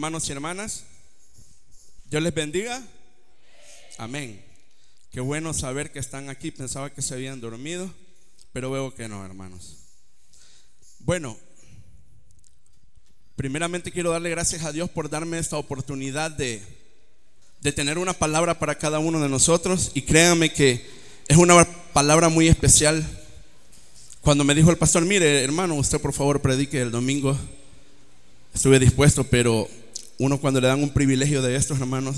Hermanos y hermanas. Dios les bendiga. Amén. Qué bueno saber que están aquí. Pensaba que se habían dormido, pero veo que no, hermanos. Bueno, primeramente quiero darle gracias a Dios por darme esta oportunidad de, de tener una palabra para cada uno de nosotros. Y créanme que es una palabra muy especial. Cuando me dijo el pastor, mire hermano, usted por favor predique el domingo estuve dispuesto, pero uno cuando le dan un privilegio de estos, hermanos,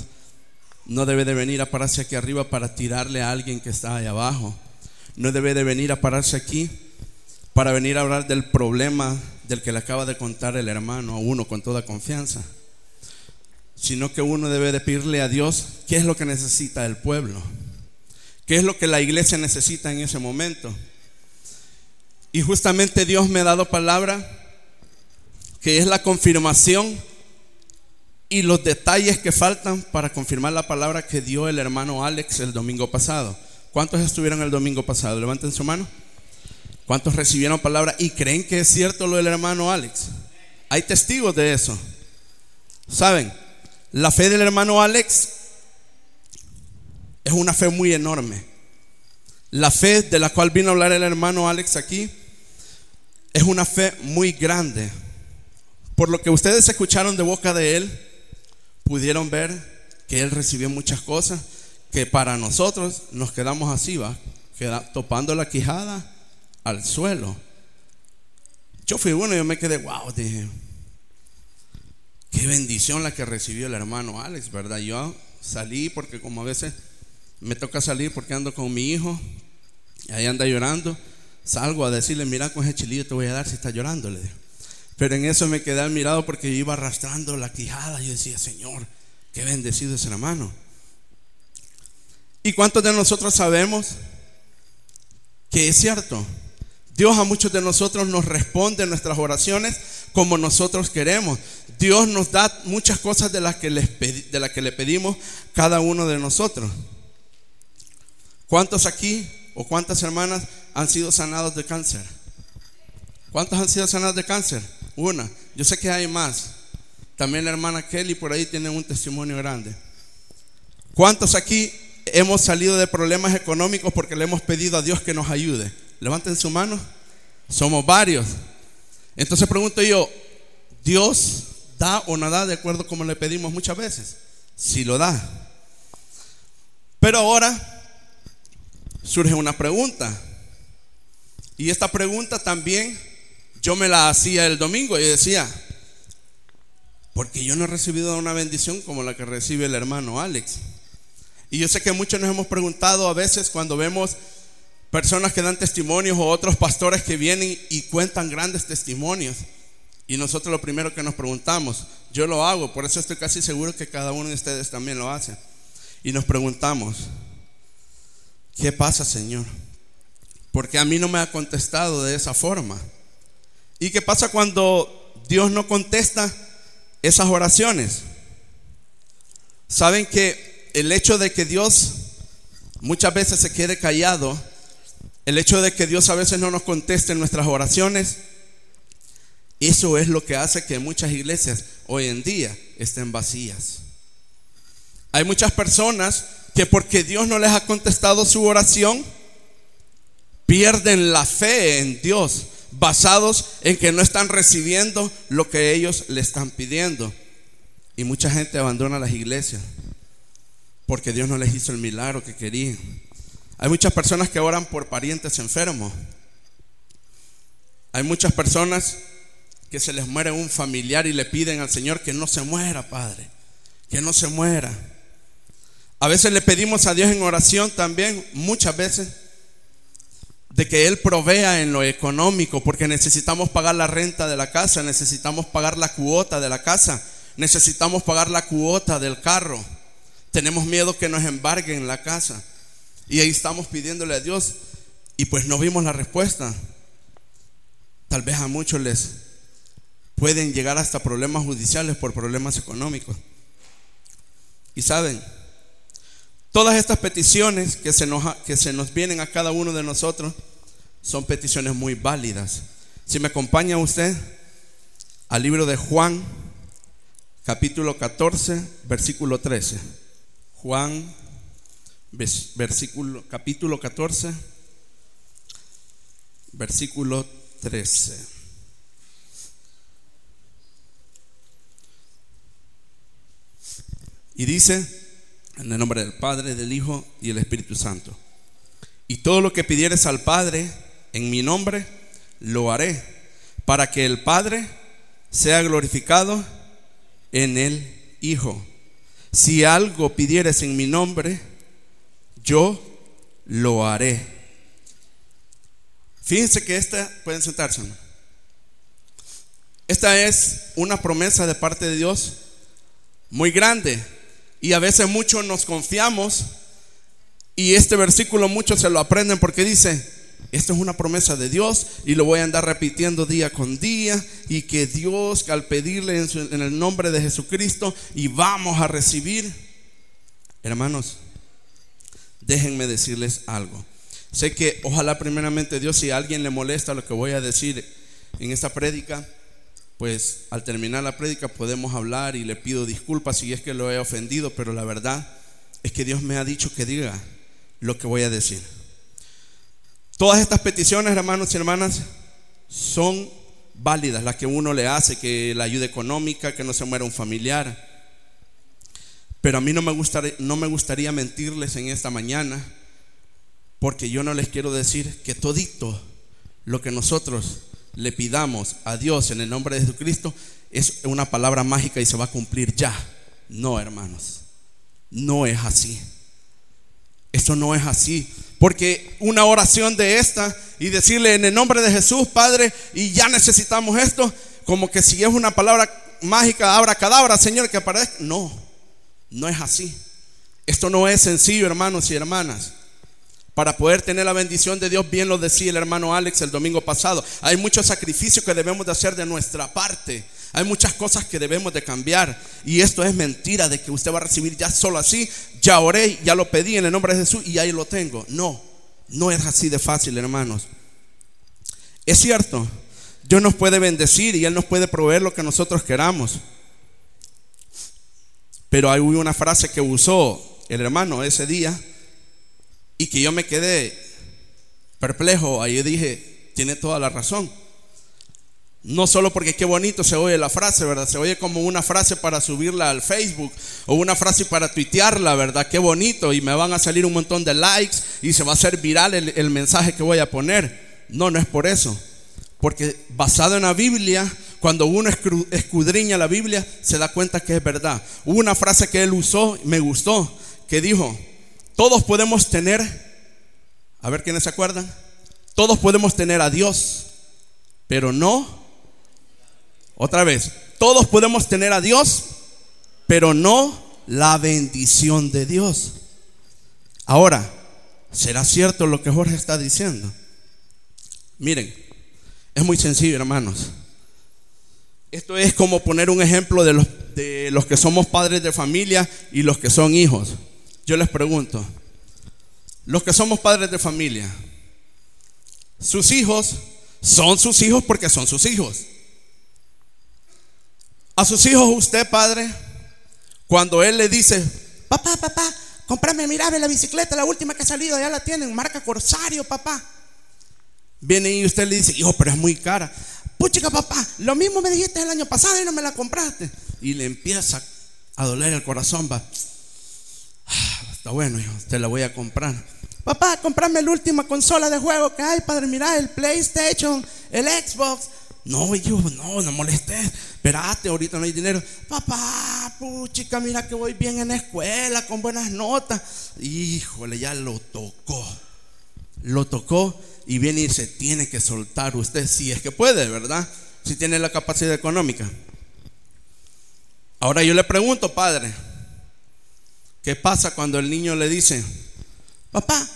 no debe de venir a pararse aquí arriba para tirarle a alguien que está ahí abajo. No debe de venir a pararse aquí para venir a hablar del problema del que le acaba de contar el hermano a uno con toda confianza. Sino que uno debe de pedirle a Dios qué es lo que necesita el pueblo. ¿Qué es lo que la iglesia necesita en ese momento? Y justamente Dios me ha dado palabra que es la confirmación y los detalles que faltan para confirmar la palabra que dio el hermano Alex el domingo pasado. ¿Cuántos estuvieron el domingo pasado? Levanten su mano. ¿Cuántos recibieron palabra y creen que es cierto lo del hermano Alex? Hay testigos de eso. ¿Saben? La fe del hermano Alex es una fe muy enorme. La fe de la cual vino a hablar el hermano Alex aquí es una fe muy grande. Por lo que ustedes escucharon de boca de él, pudieron ver que él recibió muchas cosas que para nosotros nos quedamos así, va, Queda, topando la quijada al suelo. Yo fui uno y yo me quedé, wow, dije, qué bendición la que recibió el hermano Alex, ¿verdad? Yo salí porque como a veces me toca salir porque ando con mi hijo, y ahí anda llorando, salgo a decirle, mira con ese chilillo te voy a dar si está llorando, le digo. Pero en eso me quedé admirado porque iba arrastrando la quijada. Yo decía, Señor, qué bendecido es hermano. ¿Y cuántos de nosotros sabemos que es cierto? Dios a muchos de nosotros nos responde nuestras oraciones como nosotros queremos. Dios nos da muchas cosas de las que, de las que le pedimos cada uno de nosotros. ¿Cuántos aquí o cuántas hermanas han sido sanados de cáncer? ¿Cuántos han sido sanados de cáncer? Una. Yo sé que hay más. También la hermana Kelly por ahí tiene un testimonio grande. ¿Cuántos aquí hemos salido de problemas económicos porque le hemos pedido a Dios que nos ayude? Levanten su mano. Somos varios. Entonces pregunto yo, ¿Dios da o no da de acuerdo como le pedimos muchas veces? Sí lo da. Pero ahora surge una pregunta. Y esta pregunta también yo me la hacía el domingo y decía, porque yo no he recibido una bendición como la que recibe el hermano Alex. Y yo sé que muchos nos hemos preguntado a veces cuando vemos personas que dan testimonios o otros pastores que vienen y cuentan grandes testimonios. Y nosotros lo primero que nos preguntamos, yo lo hago, por eso estoy casi seguro que cada uno de ustedes también lo hace. Y nos preguntamos, ¿qué pasa Señor? Porque a mí no me ha contestado de esa forma. ¿Y qué pasa cuando Dios no contesta esas oraciones? Saben que el hecho de que Dios muchas veces se quede callado, el hecho de que Dios a veces no nos conteste nuestras oraciones, eso es lo que hace que muchas iglesias hoy en día estén vacías. Hay muchas personas que porque Dios no les ha contestado su oración, pierden la fe en Dios basados en que no están recibiendo lo que ellos le están pidiendo. Y mucha gente abandona las iglesias porque Dios no les hizo el milagro que querían. Hay muchas personas que oran por parientes enfermos. Hay muchas personas que se les muere un familiar y le piden al Señor que no se muera, Padre, que no se muera. A veces le pedimos a Dios en oración también, muchas veces, de que Él provea en lo económico, porque necesitamos pagar la renta de la casa, necesitamos pagar la cuota de la casa, necesitamos pagar la cuota del carro. Tenemos miedo que nos embarguen la casa. Y ahí estamos pidiéndole a Dios y pues no vimos la respuesta. Tal vez a muchos les pueden llegar hasta problemas judiciales por problemas económicos. Y saben, Todas estas peticiones que se, nos, que se nos vienen a cada uno de nosotros son peticiones muy válidas. Si me acompaña usted al libro de Juan, capítulo 14, versículo 13. Juan, versículo, capítulo 14, versículo 13. Y dice, en el nombre del Padre, del Hijo y del Espíritu Santo. Y todo lo que pidieres al Padre en mi nombre, lo haré, para que el Padre sea glorificado en el Hijo. Si algo pidieres en mi nombre, yo lo haré. Fíjense que esta, pueden sentarse. Esta es una promesa de parte de Dios muy grande y a veces muchos nos confiamos y este versículo muchos se lo aprenden porque dice, esto es una promesa de Dios y lo voy a andar repitiendo día con día y que Dios al pedirle en, el nombre de Jesucristo y vamos a recibir. Hermanos, déjenme decirles algo. Sé que ojalá primeramente Dios, si a alguien le molesta lo que voy a decir en esta prédica, pues al terminar la prédica podemos hablar y le pido disculpas si es que lo he ofendido, pero la verdad es que Dios me ha dicho que diga lo que voy a decir. Todas estas peticiones, hermanos y hermanas, son válidas, las que uno le hace, que la ayuda económica, que no se muera un familiar. Pero a mí no me gustaría, no me gustaría mentirles en esta mañana, porque yo no les quiero decir que todito lo que nosotros le pidamos a Dios en el nombre de Jesucristo, es una palabra mágica y se va a cumplir ya. No, hermanos. No es así. Esto no es así. Porque una oración de esta y decirle en el nombre de Jesús, Padre, y ya necesitamos esto, como que si es una palabra mágica, abra cadabra, Señor, que aparezca. No, no es así. Esto no es sencillo, hermanos y hermanas. Para poder tener la bendición de Dios, bien lo decía el hermano Alex el domingo pasado, hay muchos sacrificios que debemos de hacer de nuestra parte. Hay muchas cosas que debemos de cambiar. Y esto es mentira de que usted va a recibir ya solo así. Ya oré, ya lo pedí en el nombre de Jesús y ahí lo tengo. No, no es así de fácil, hermanos. Es cierto, Dios nos puede bendecir y Él nos puede proveer lo que nosotros queramos. Pero hay una frase que usó el hermano ese día y que yo me quedé perplejo. Ahí dije, tiene toda la razón. No solo porque qué bonito se oye la frase, ¿verdad? Se oye como una frase para subirla al Facebook o una frase para tuitearla, ¿verdad? Qué bonito y me van a salir un montón de likes y se va a hacer viral el, el mensaje que voy a poner. No, no es por eso. Porque basado en la Biblia, cuando uno escudriña la Biblia, se da cuenta que es verdad. Hubo una frase que él usó, me gustó, que dijo, todos podemos tener, a ver quiénes se acuerdan, todos podemos tener a Dios, pero no, otra vez, todos podemos tener a Dios, pero no la bendición de Dios. Ahora, ¿será cierto lo que Jorge está diciendo? Miren, es muy sencillo, hermanos. Esto es como poner un ejemplo de los, de los que somos padres de familia y los que son hijos. Yo les pregunto, los que somos padres de familia, sus hijos son sus hijos porque son sus hijos. A sus hijos usted, padre, cuando él le dice, papá, papá, comprame, mirame la bicicleta, la última que ha salido, ya la tienen, marca Corsario, papá. Viene y usted le dice, hijo, pero es muy cara. Puchica, papá, lo mismo me dijiste el año pasado y no me la compraste. Y le empieza a doler el corazón, va. Está bueno, hijo, te la voy a comprar. Papá, comprame la última consola de juego que hay, padre. Mira, el PlayStation, el Xbox. No, hijo, no, no molestes. Espérate, ahorita no hay dinero. Papá, puchica, mira que voy bien en la escuela, con buenas notas. Híjole, ya lo tocó. Lo tocó y viene y se tiene que soltar usted, si es que puede, ¿verdad? Si tiene la capacidad económica. Ahora yo le pregunto, padre, ¿Qué pasa cuando el niño le dice, papá,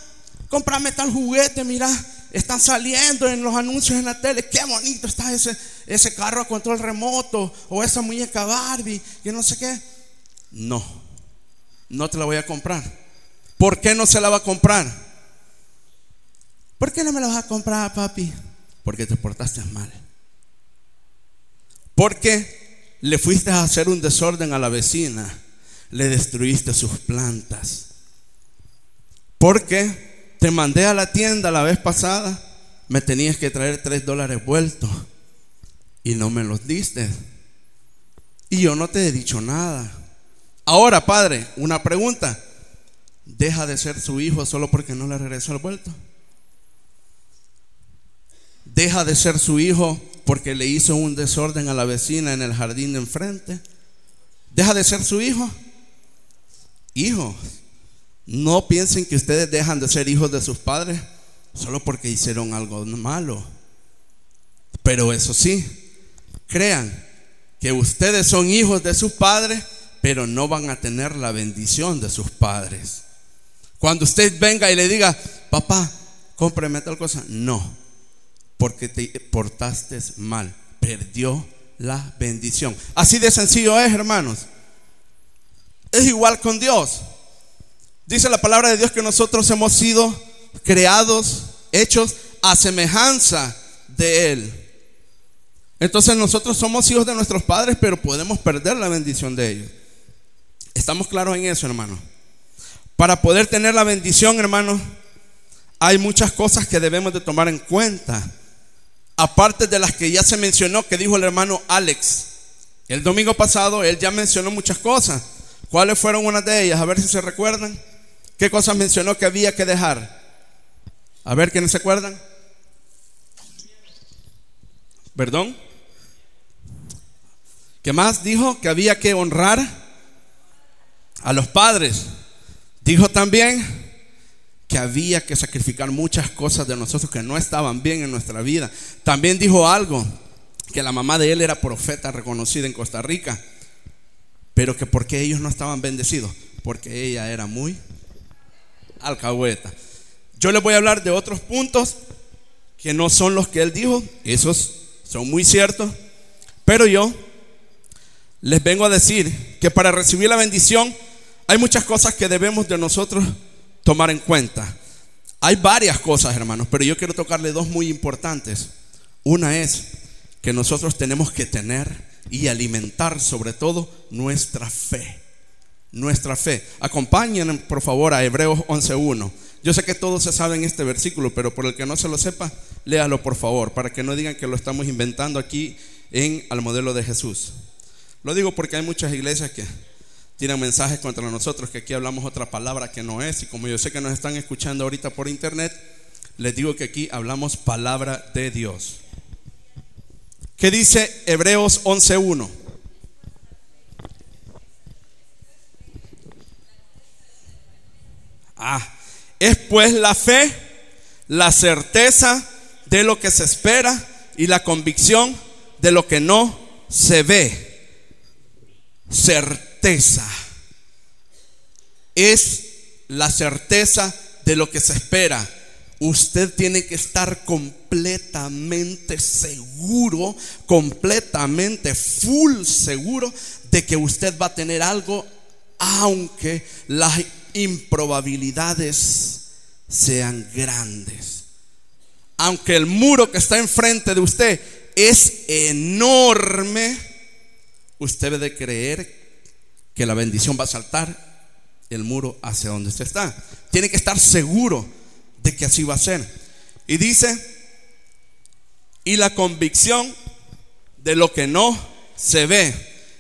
cómprame tal juguete, mira, están saliendo en los anuncios en la tele, qué bonito está ese, ese carro a control remoto o esa muñeca Barbie, que no sé qué. No, no te la voy a comprar. ¿Por qué no se la va a comprar? ¿Por qué no me la vas a comprar, papi? Porque te portaste mal. Porque le fuiste a hacer un desorden a la vecina, le destruiste sus plantas. Porque te mandé a la tienda la vez pasada, me tenías que traer tres dólares vueltos y no me los diste. Y yo no te he dicho nada. Ahora, padre, una pregunta. ¿Deja de ser su hijo solo porque no le regresó el vuelto? ¿Deja de ser su hijo porque le hizo un desorden a la vecina en el jardín de enfrente? ¿Deja de ser su hijo? Hijos, no piensen que ustedes dejan de ser hijos de sus padres solo porque hicieron algo malo. Pero eso sí, crean que ustedes son hijos de sus padres, pero no van a tener la bendición de sus padres. Cuando usted venga y le diga, papá, cómpreme tal cosa, no, porque te portaste mal, perdió la bendición. Así de sencillo es, hermanos. Es igual con Dios. Dice la palabra de Dios que nosotros hemos sido creados, hechos a semejanza de Él. Entonces nosotros somos hijos de nuestros padres, pero podemos perder la bendición de ellos. ¿Estamos claros en eso, hermano? Para poder tener la bendición, hermano, hay muchas cosas que debemos de tomar en cuenta. Aparte de las que ya se mencionó, que dijo el hermano Alex. El domingo pasado él ya mencionó muchas cosas. ¿Cuáles fueron unas de ellas? A ver si se recuerdan. ¿Qué cosas mencionó que había que dejar? A ver, ¿quiénes se acuerdan? ¿Perdón? ¿Qué más dijo? Que había que honrar a los padres. Dijo también que había que sacrificar muchas cosas de nosotros que no estaban bien en nuestra vida. También dijo algo, que la mamá de él era profeta reconocida en Costa Rica, pero que porque ellos no estaban bendecidos, porque ella era muy alcahueta. Yo les voy a hablar de otros puntos que no son los que él dijo, esos son muy ciertos, pero yo les vengo a decir que para recibir la bendición hay muchas cosas que debemos de nosotros tomar en cuenta. Hay varias cosas, hermanos, pero yo quiero tocarle dos muy importantes. Una es que nosotros tenemos que tener y alimentar sobre todo nuestra fe. Nuestra fe. Acompañen por favor a Hebreos 11.1. Yo sé que todos se saben este versículo, pero por el que no se lo sepa, léalo por favor, para que no digan que lo estamos inventando aquí en al modelo de Jesús. Lo digo porque hay muchas iglesias que tienen mensajes contra nosotros, que aquí hablamos otra palabra que no es. Y como yo sé que nos están escuchando ahorita por internet, les digo que aquí hablamos palabra de Dios. ¿Qué dice Hebreos 11.1? Ah, es pues la fe, la certeza de lo que se espera y la convicción de lo que no se ve. Certeza es la certeza de lo que se espera. Usted tiene que estar completamente seguro, completamente full seguro de que usted va a tener algo, aunque las improbabilidades sean grandes. Aunque el muro que está enfrente de usted es enorme, usted debe creer que la bendición va a saltar el muro hacia donde usted está. Tiene que estar seguro de que así va a ser. Y dice, y la convicción de lo que no se ve.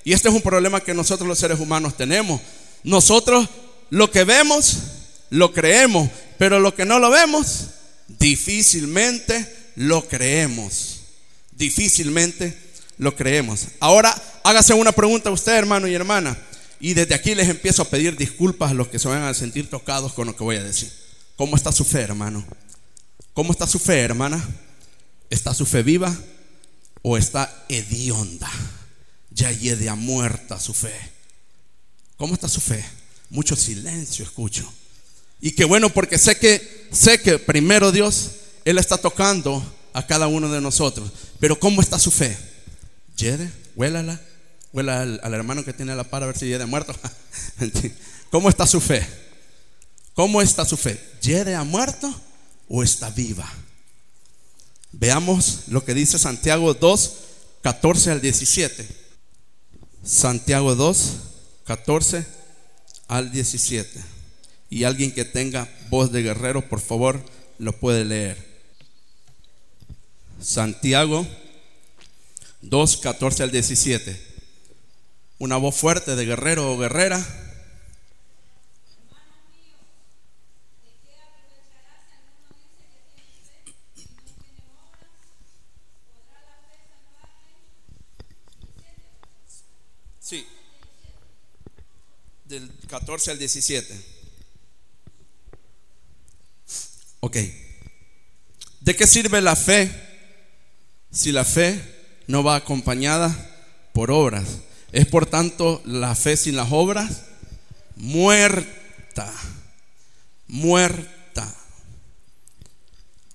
Y este es un problema que nosotros los seres humanos tenemos. Nosotros lo que vemos, lo creemos, pero lo que no lo vemos, difícilmente lo creemos. Difícilmente lo creemos. Ahora hágase una pregunta a usted, hermano y hermana. Y desde aquí les empiezo a pedir disculpas a los que se van a sentir tocados con lo que voy a decir. ¿Cómo está su fe, hermano? ¿Cómo está su fe, hermana? ¿Está su fe viva o está hedionda? Ya a muerta su fe. ¿Cómo está su fe? Mucho silencio escucho. Y qué bueno porque sé que sé que primero Dios él está tocando a cada uno de nosotros. Pero ¿cómo está su fe? Yede, huélala, huela al, hermano que tiene la par a ver si Yede muerto. ¿Cómo está su fe? ¿Cómo está su fe? ¿Yede ha muerto o está viva? Veamos lo que dice Santiago 2, 14 al 17. Santiago 2, 14 al 17. Y alguien que tenga voz de guerrero, por favor, lo puede leer. Santiago 2, 14 al 17. Una voz fuerte de guerrero o guerrera. Sí. Del 14 al 17. Ok. ¿De qué sirve la fe si la fe no va acompañada por obras? Es por tanto la fe sin las obras muerta. Muerta.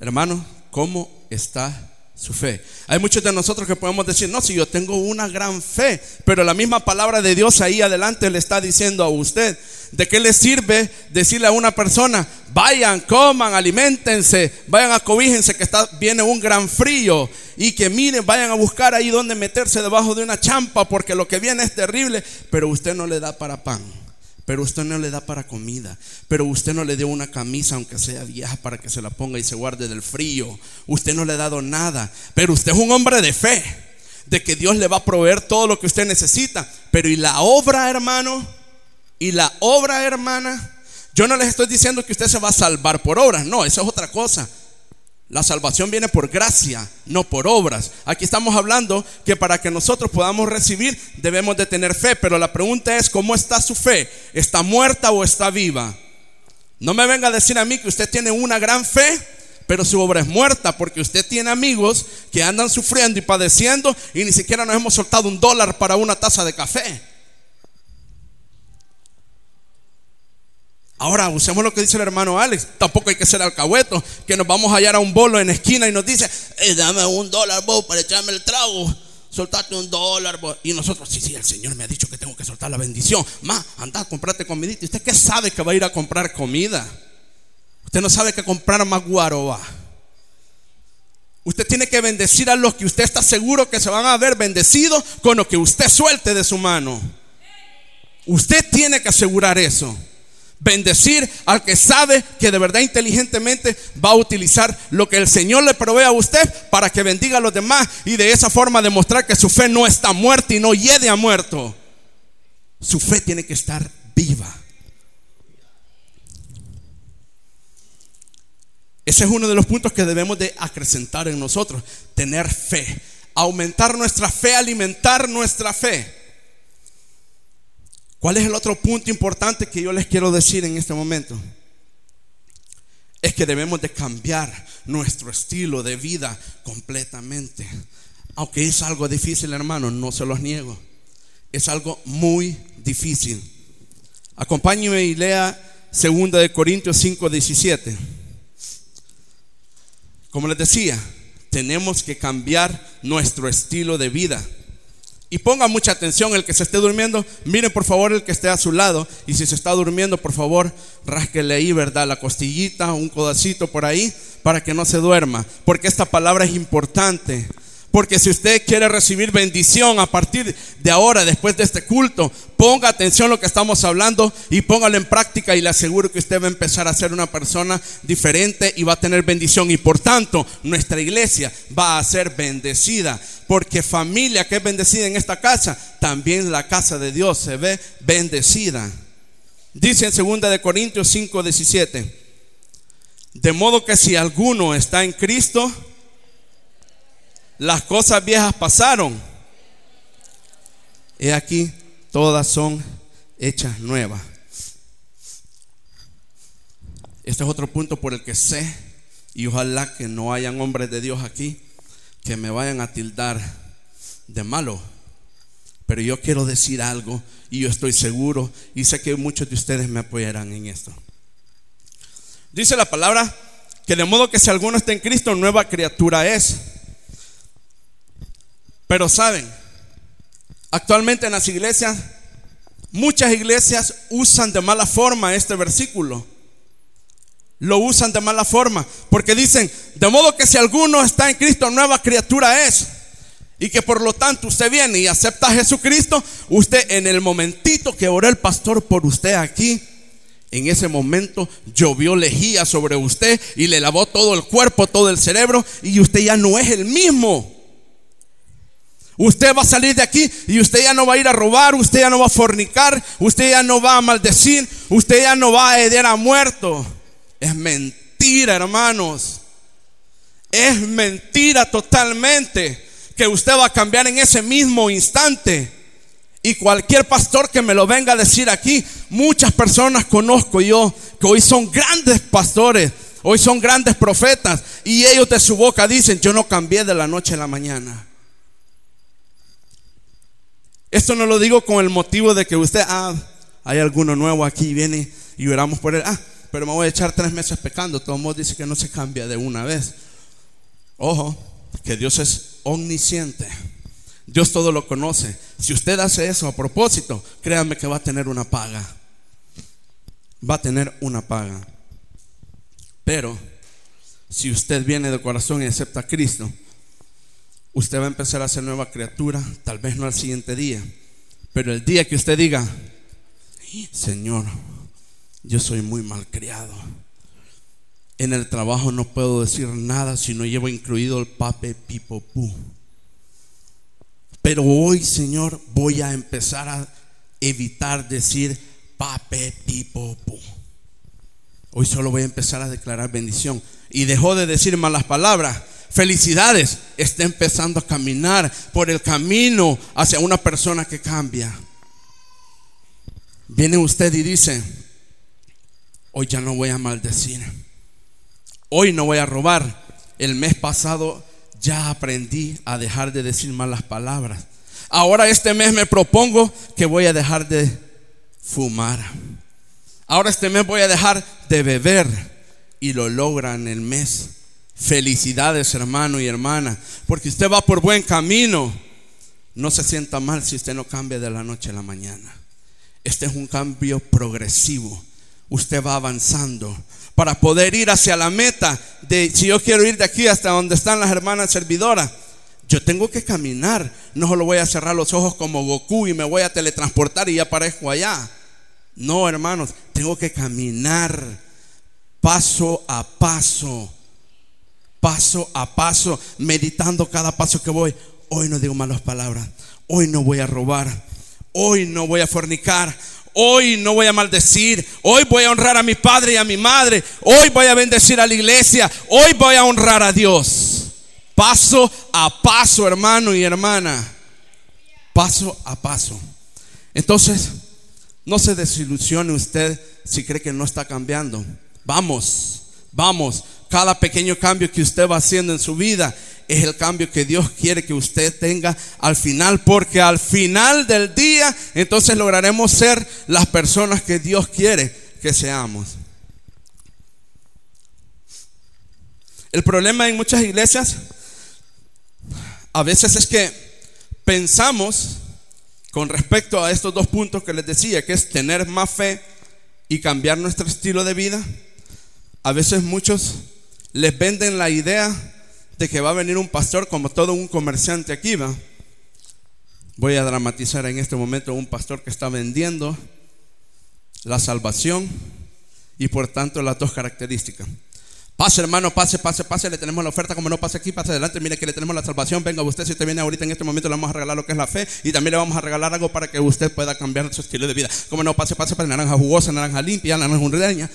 Hermano, ¿cómo está su fe. Hay muchos de nosotros que podemos decir, no, si yo tengo una gran fe, pero la misma palabra de Dios ahí adelante le está diciendo a usted, ¿de qué le sirve decirle a una persona, vayan, coman, alimentense, vayan a cobíjense que está, viene un gran frío y que miren, vayan a buscar ahí donde meterse debajo de una champa porque lo que viene es terrible, pero usted no le da para pan? Pero usted no le da para comida. Pero usted no le dio una camisa, aunque sea vieja, para que se la ponga y se guarde del frío. Usted no le ha dado nada. Pero usted es un hombre de fe. De que Dios le va a proveer todo lo que usted necesita. Pero ¿y la obra, hermano? ¿Y la obra, hermana? Yo no les estoy diciendo que usted se va a salvar por obras. No, eso es otra cosa. La salvación viene por gracia, no por obras. Aquí estamos hablando que para que nosotros podamos recibir debemos de tener fe, pero la pregunta es, ¿cómo está su fe? ¿Está muerta o está viva? No me venga a decir a mí que usted tiene una gran fe, pero su obra es muerta, porque usted tiene amigos que andan sufriendo y padeciendo y ni siquiera nos hemos soltado un dólar para una taza de café. Ahora usemos lo que dice el hermano Alex. Tampoco hay que ser alcahueto, que nos vamos a hallar a un bolo en esquina y nos dice, eh, dame un dólar vos para echarme el trago. Soltate un dólar. Vos. Y nosotros, sí, sí, el Señor me ha dicho que tengo que soltar la bendición. Ma, anda, comprate comidita. ¿Usted qué sabe que va a ir a comprar comida? Usted no sabe que comprar más guaroba. Usted tiene que bendecir a los que usted está seguro que se van a ver bendecidos con lo que usted suelte de su mano. Usted tiene que asegurar eso. Bendecir al que sabe que de verdad inteligentemente va a utilizar lo que el Señor le provee a usted para que bendiga a los demás y de esa forma demostrar que su fe no está muerta y no hiede a muerto. Su fe tiene que estar viva. Ese es uno de los puntos que debemos de acrecentar en nosotros, tener fe, aumentar nuestra fe, alimentar nuestra fe. ¿Cuál es el otro punto importante que yo les quiero decir en este momento? Es que debemos de cambiar nuestro estilo de vida completamente. Aunque es algo difícil, hermano, no se los niego. Es algo muy difícil. Acompáñeme y lea 2 de Corintios 5, 17. Como les decía, tenemos que cambiar nuestro estilo de vida. Y ponga mucha atención el que se esté durmiendo. Mire por favor el que esté a su lado. Y si se está durmiendo, por favor, rasquele ahí, ¿verdad? La costillita, un codacito por ahí, para que no se duerma. Porque esta palabra es importante. Porque si usted quiere recibir bendición a partir de ahora, después de este culto, ponga atención a lo que estamos hablando y póngalo en práctica y le aseguro que usted va a empezar a ser una persona diferente y va a tener bendición. Y por tanto, nuestra iglesia va a ser bendecida. Porque familia que es bendecida en esta casa, también la casa de Dios se ve bendecida. Dice en 2 de Corintios 5, 17. De modo que si alguno está en Cristo, las cosas viejas pasaron. He aquí, todas son hechas nuevas. Este es otro punto por el que sé, y ojalá que no hayan hombres de Dios aquí que me vayan a tildar de malo. Pero yo quiero decir algo y yo estoy seguro y sé que muchos de ustedes me apoyarán en esto. Dice la palabra que de modo que si alguno está en Cristo, nueva criatura es. Pero saben, actualmente en las iglesias, muchas iglesias usan de mala forma este versículo. Lo usan de mala forma porque dicen, de modo que si alguno está en Cristo, nueva criatura es. Y que por lo tanto usted viene y acepta a Jesucristo, usted en el momentito que oró el pastor por usted aquí, en ese momento llovió lejía sobre usted y le lavó todo el cuerpo, todo el cerebro y usted ya no es el mismo. Usted va a salir de aquí y usted ya no va a ir a robar, usted ya no va a fornicar, usted ya no va a maldecir, usted ya no va a herir a muerto. Es mentira, hermanos. Es mentira totalmente que usted va a cambiar en ese mismo instante. Y cualquier pastor que me lo venga a decir aquí, muchas personas conozco yo que hoy son grandes pastores, hoy son grandes profetas, y ellos de su boca dicen, yo no cambié de la noche a la mañana. Esto no lo digo con el motivo de que usted, ah, hay alguno nuevo aquí, viene y oramos por él, ah, pero me voy a echar tres meses pecando. Todo el mundo dice que no se cambia de una vez. Ojo, que Dios es omnisciente. Dios todo lo conoce. Si usted hace eso a propósito, créanme que va a tener una paga. Va a tener una paga. Pero si usted viene de corazón y acepta a Cristo, usted va a empezar a ser nueva criatura, tal vez no al siguiente día, pero el día que usted diga, Señor, yo soy muy malcriado. En el trabajo no puedo decir nada si no llevo incluido el pape pipopú. Pero hoy, Señor, voy a empezar a evitar decir pape, pipo, Hoy solo voy a empezar a declarar bendición. Y dejó de decir malas palabras. Felicidades. Está empezando a caminar por el camino hacia una persona que cambia. Viene usted y dice, hoy ya no voy a maldecir. Hoy no voy a robar. El mes pasado ya aprendí a dejar de decir malas palabras. Ahora este mes me propongo que voy a dejar de fumar. Ahora este mes voy a dejar de beber. Y lo logran el mes. Felicidades hermano y hermana. Porque usted va por buen camino. No se sienta mal si usted no cambia de la noche a la mañana. Este es un cambio progresivo. Usted va avanzando para poder ir hacia la meta de si yo quiero ir de aquí hasta donde están las hermanas servidoras. Yo tengo que caminar, no solo voy a cerrar los ojos como Goku y me voy a teletransportar y ya aparezco allá. No, hermanos, tengo que caminar paso a paso, paso a paso, meditando cada paso que voy. Hoy no digo malas palabras, hoy no voy a robar, hoy no voy a fornicar, Hoy no voy a maldecir. Hoy voy a honrar a mi padre y a mi madre. Hoy voy a bendecir a la iglesia. Hoy voy a honrar a Dios. Paso a paso, hermano y hermana. Paso a paso. Entonces, no se desilusione usted si cree que no está cambiando. Vamos, vamos. Cada pequeño cambio que usted va haciendo en su vida es el cambio que Dios quiere que usted tenga al final, porque al final del día entonces lograremos ser las personas que Dios quiere que seamos. El problema en muchas iglesias a veces es que pensamos con respecto a estos dos puntos que les decía, que es tener más fe y cambiar nuestro estilo de vida. A veces muchos les venden la idea de que va a venir un pastor como todo un comerciante aquí, va. Voy a dramatizar en este momento un pastor que está vendiendo la salvación y por tanto las dos características. Pase hermano, pase, pase, pase, le tenemos la oferta, como no pase aquí, pase adelante, mire que le tenemos la salvación, venga usted, si usted viene ahorita en este momento le vamos a regalar lo que es la fe y también le vamos a regalar algo para que usted pueda cambiar su estilo de vida. Como no, pase, pase, pase, naranja jugosa, naranja limpia, naranja hondureña,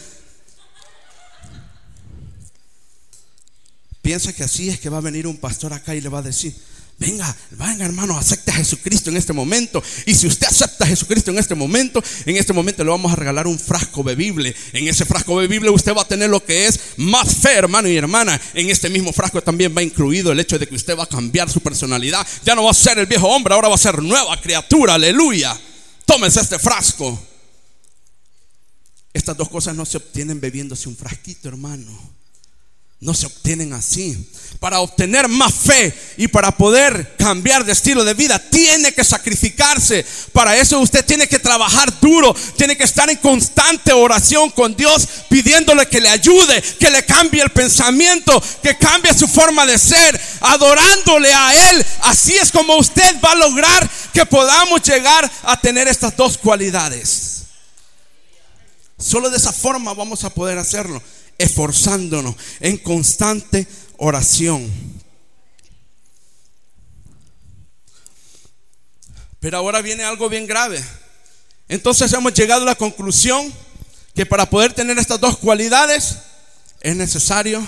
piensa que así es que va a venir un pastor acá y le va a decir, venga, venga hermano, acepte a Jesucristo en este momento. Y si usted acepta a Jesucristo en este momento, en este momento le vamos a regalar un frasco bebible. En ese frasco bebible usted va a tener lo que es más fe, hermano y hermana. En este mismo frasco también va incluido el hecho de que usted va a cambiar su personalidad. Ya no va a ser el viejo hombre, ahora va a ser nueva criatura, aleluya. Tómese este frasco. Estas dos cosas no se obtienen bebiéndose un frasquito, hermano. No se obtienen así. Para obtener más fe y para poder cambiar de estilo de vida, tiene que sacrificarse. Para eso usted tiene que trabajar duro, tiene que estar en constante oración con Dios, pidiéndole que le ayude, que le cambie el pensamiento, que cambie su forma de ser, adorándole a Él. Así es como usted va a lograr que podamos llegar a tener estas dos cualidades. Solo de esa forma vamos a poder hacerlo esforzándonos en constante oración. Pero ahora viene algo bien grave. Entonces hemos llegado a la conclusión que para poder tener estas dos cualidades es necesario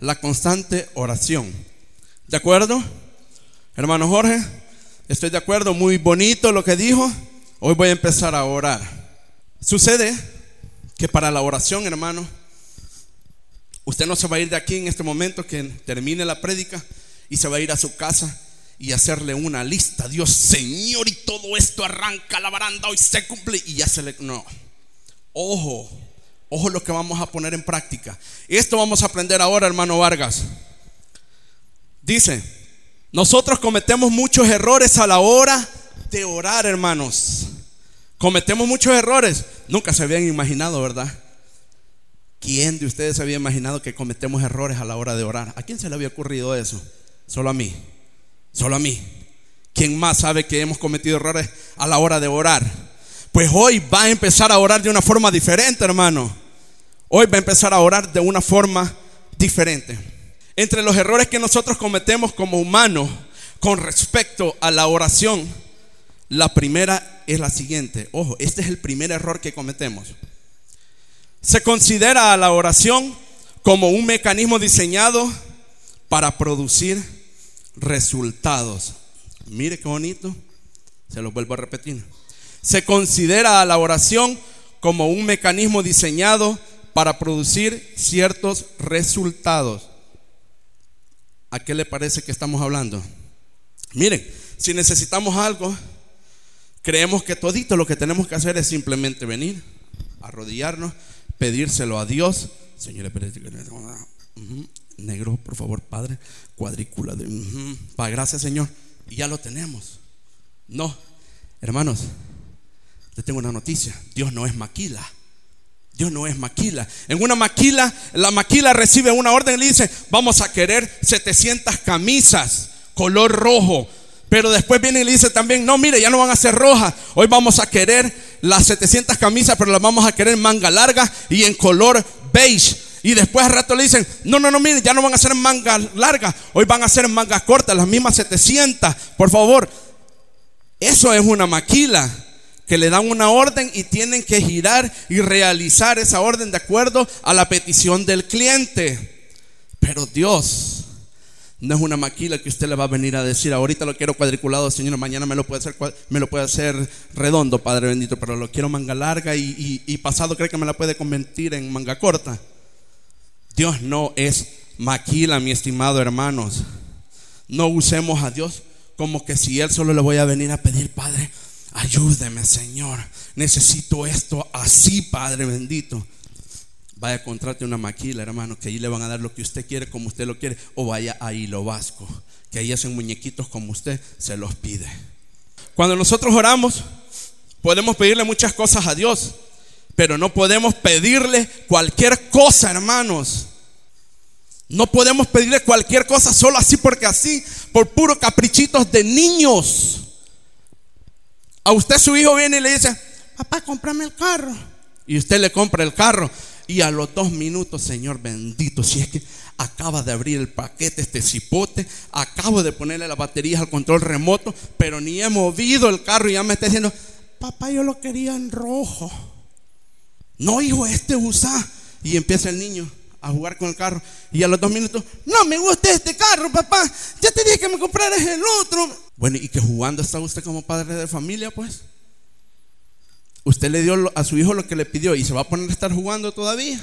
la constante oración. ¿De acuerdo? Hermano Jorge, estoy de acuerdo, muy bonito lo que dijo. Hoy voy a empezar a orar. Sucede que para la oración, hermano, Usted no se va a ir de aquí en este momento que termine la prédica y se va a ir a su casa y hacerle una lista. Dios, Señor, y todo esto arranca la baranda, hoy se cumple y ya se le... No. Ojo, ojo lo que vamos a poner en práctica. Esto vamos a aprender ahora, hermano Vargas. Dice, nosotros cometemos muchos errores a la hora de orar, hermanos. Cometemos muchos errores. Nunca se habían imaginado, ¿verdad? ¿Quién de ustedes había imaginado que cometemos errores a la hora de orar? ¿A quién se le había ocurrido eso? Solo a mí. Solo a mí. ¿Quién más sabe que hemos cometido errores a la hora de orar? Pues hoy va a empezar a orar de una forma diferente, hermano. Hoy va a empezar a orar de una forma diferente. Entre los errores que nosotros cometemos como humanos con respecto a la oración, la primera es la siguiente. Ojo, este es el primer error que cometemos. Se considera a la oración como un mecanismo diseñado para producir resultados. Mire qué bonito. Se lo vuelvo a repetir. Se considera a la oración como un mecanismo diseñado para producir ciertos resultados. ¿A qué le parece que estamos hablando? Miren, si necesitamos algo, creemos que todito lo que tenemos que hacer es simplemente venir, arrodillarnos pedírselo a Dios. Señor, negro, por favor, Padre, cuadrícula de, gracias, Señor. Y ya lo tenemos. No, hermanos, les tengo una noticia. Dios no es maquila. Dios no es maquila. En una maquila, la maquila recibe una orden y le dice, vamos a querer 700 camisas color rojo. Pero después viene y le dice también, no, mire, ya no van a ser rojas. Hoy vamos a querer las 700 camisas, pero las vamos a querer manga larga y en color beige. Y después al rato le dicen, no, no, no, mire, ya no van a ser manga larga. Hoy van a ser manga corta, las mismas 700. Por favor, eso es una maquila que le dan una orden y tienen que girar y realizar esa orden de acuerdo a la petición del cliente. Pero Dios no es una maquila que usted le va a venir a decir, ahorita lo quiero cuadriculado, Señor, mañana me lo puede hacer, me lo puede hacer redondo, Padre bendito, pero lo quiero manga larga y, y pasado cree que me la puede convertir en manga corta. Dios no es maquila, mi estimado hermanos. No usemos a Dios como que si Él solo le voy a venir a pedir, Padre, ayúdeme, Señor. Necesito esto así, Padre bendito. Vaya a encontrarte una maquila, hermano, que ahí le van a dar lo que usted quiere, como usted lo quiere, o vaya a Hilo Vasco, que ahí hacen muñequitos como usted se los pide. Cuando nosotros oramos, podemos pedirle muchas cosas a Dios, pero no podemos pedirle cualquier cosa, hermanos. No podemos pedirle cualquier cosa solo así porque así, por puro caprichitos de niños. A usted su hijo viene y le dice, papá, cómprame el carro. Y usted le compra el carro. Y a los dos minutos, Señor bendito, si es que acaba de abrir el paquete, este cipote, acabo de ponerle las baterías al control remoto, pero ni he movido el carro y ya me está diciendo, papá, yo lo quería en rojo. No, hijo, este usa. Y empieza el niño a jugar con el carro. Y a los dos minutos, no me gusta este carro, papá. Ya te dije que me compraras el otro. Bueno, y que jugando está usted como padre de familia, pues. Usted le dio a su hijo lo que le pidió y se va a poner a estar jugando todavía.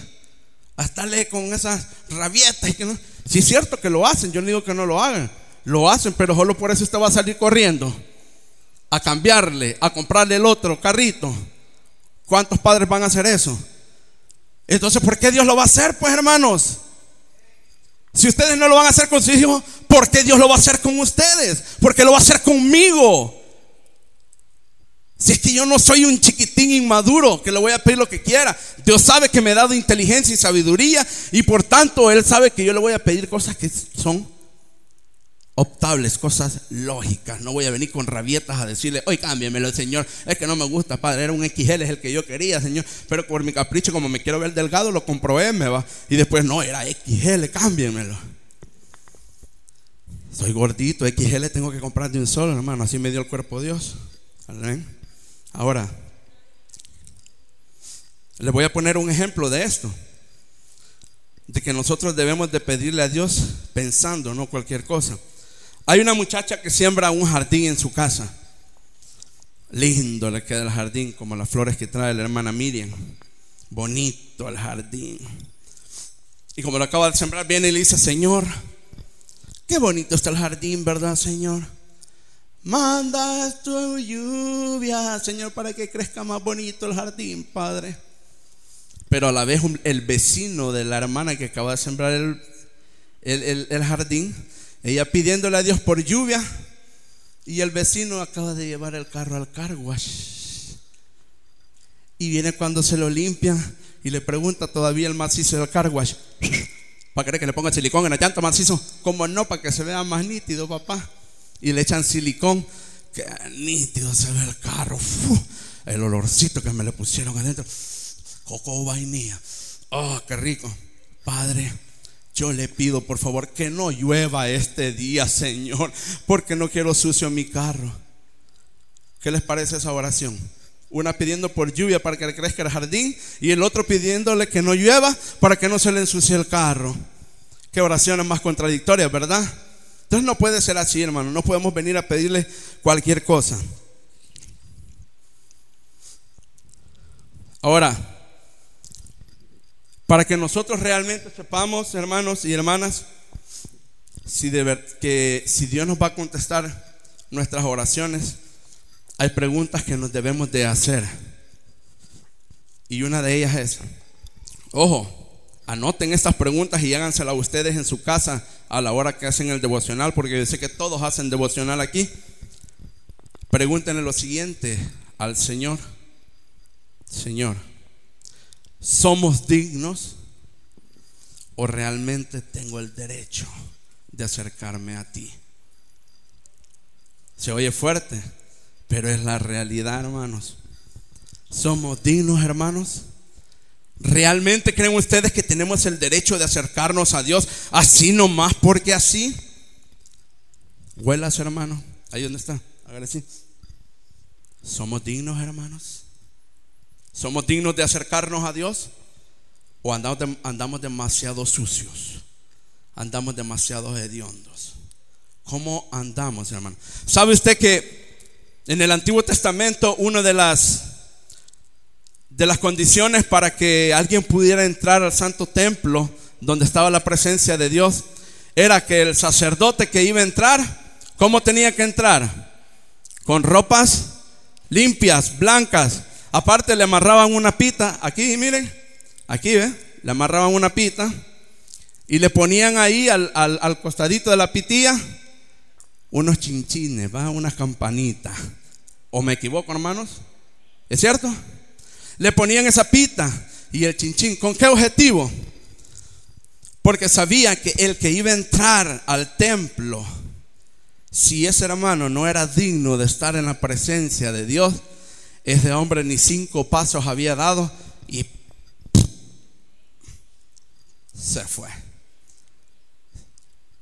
A estarle con esas rabietas. Que no. Si es cierto que lo hacen, yo no digo que no lo hagan. Lo hacen, pero solo por eso usted va a salir corriendo a cambiarle, a comprarle el otro carrito. ¿Cuántos padres van a hacer eso? Entonces, ¿por qué Dios lo va a hacer, pues, hermanos? Si ustedes no lo van a hacer con sus hijos, ¿por qué Dios lo va a hacer con ustedes? ¿Por qué lo va a hacer conmigo? Si es que yo no soy un chiquitín inmaduro que le voy a pedir lo que quiera. Dios sabe que me ha dado inteligencia y sabiduría y por tanto Él sabe que yo le voy a pedir cosas que son optables, cosas lógicas. No voy a venir con rabietas a decirle, oye, cámbiamelo, Señor. Es que no me gusta, Padre. Era un XL, es el que yo quería, Señor. Pero por mi capricho, como me quiero ver delgado, lo comprobé, me va. Y después, no, era XL, cámbiamelo. Soy gordito, XL tengo que comprar de un solo, hermano. Así me dio el cuerpo Dios. Amén. Ahora, les voy a poner un ejemplo de esto. De que nosotros debemos de pedirle a Dios pensando, no cualquier cosa. Hay una muchacha que siembra un jardín en su casa. Lindo le queda el jardín, como las flores que trae la hermana Miriam. Bonito el jardín. Y como lo acaba de sembrar, viene y le dice, Señor, qué bonito está el jardín, ¿verdad, Señor? Manda tu lluvia, Señor, para que crezca más bonito el jardín, Padre. Pero a la vez el vecino de la hermana que acaba de sembrar el, el, jardín, ella pidiéndole a Dios por lluvia, y el vecino acaba de llevar el carro al carwash. Y viene cuando se lo limpia y le pregunta todavía el macizo del carwash, ¿para querer que le ponga silicón en el llanto macizo? Como no, para que se vea más nítido, papá y le echan silicón. Que nítido se ve el carro. el olorcito que me le pusieron adentro. Coco vainilla. Oh, qué rico. Padre, yo le pido por favor que no llueva este día, Señor, porque no quiero sucio mi carro. ¿Qué les parece esa oración? Una pidiendo por lluvia para que le crezca el jardín y el otro pidiéndole que no llueva para que no se le ensucie el carro. Qué oraciones más contradictorias, ¿verdad? Entonces no puede ser así, hermano. No podemos venir a pedirle cualquier cosa. Ahora, para que nosotros realmente sepamos, hermanos y hermanas, si, que, si Dios nos va a contestar nuestras oraciones, hay preguntas que nos debemos de hacer. Y una de ellas es, ojo, Anoten estas preguntas y háganselas ustedes en su casa a la hora que hacen el devocional, porque yo sé que todos hacen devocional aquí. Pregúntenle lo siguiente al Señor. Señor, ¿somos dignos o realmente tengo el derecho de acercarme a ti? Se oye fuerte, pero es la realidad, hermanos. ¿Somos dignos, hermanos? ¿Realmente creen ustedes que tenemos el derecho de acercarnos a Dios así nomás porque así? Huelas, hermano. Ahí donde está. ¿Somos dignos, hermanos? ¿Somos dignos de acercarnos a Dios? ¿O andamos, andamos demasiado sucios? Andamos demasiado hediondos. ¿Cómo andamos, hermano? ¿Sabe usted que en el Antiguo Testamento una de las de las condiciones para que alguien pudiera entrar al santo templo donde estaba la presencia de Dios era que el sacerdote que iba a entrar, ¿cómo tenía que entrar? Con ropas limpias, blancas. Aparte le amarraban una pita, aquí miren, aquí ve, le amarraban una pita y le ponían ahí al, al costadito de la pitilla unos chinchines, ¿va? unas campanitas. ¿O me equivoco, hermanos? ¿Es cierto? Le ponían esa pita y el chinchín. ¿Con qué objetivo? Porque sabía que el que iba a entrar al templo, si ese hermano no era digno de estar en la presencia de Dios, ese hombre ni cinco pasos había dado y se fue.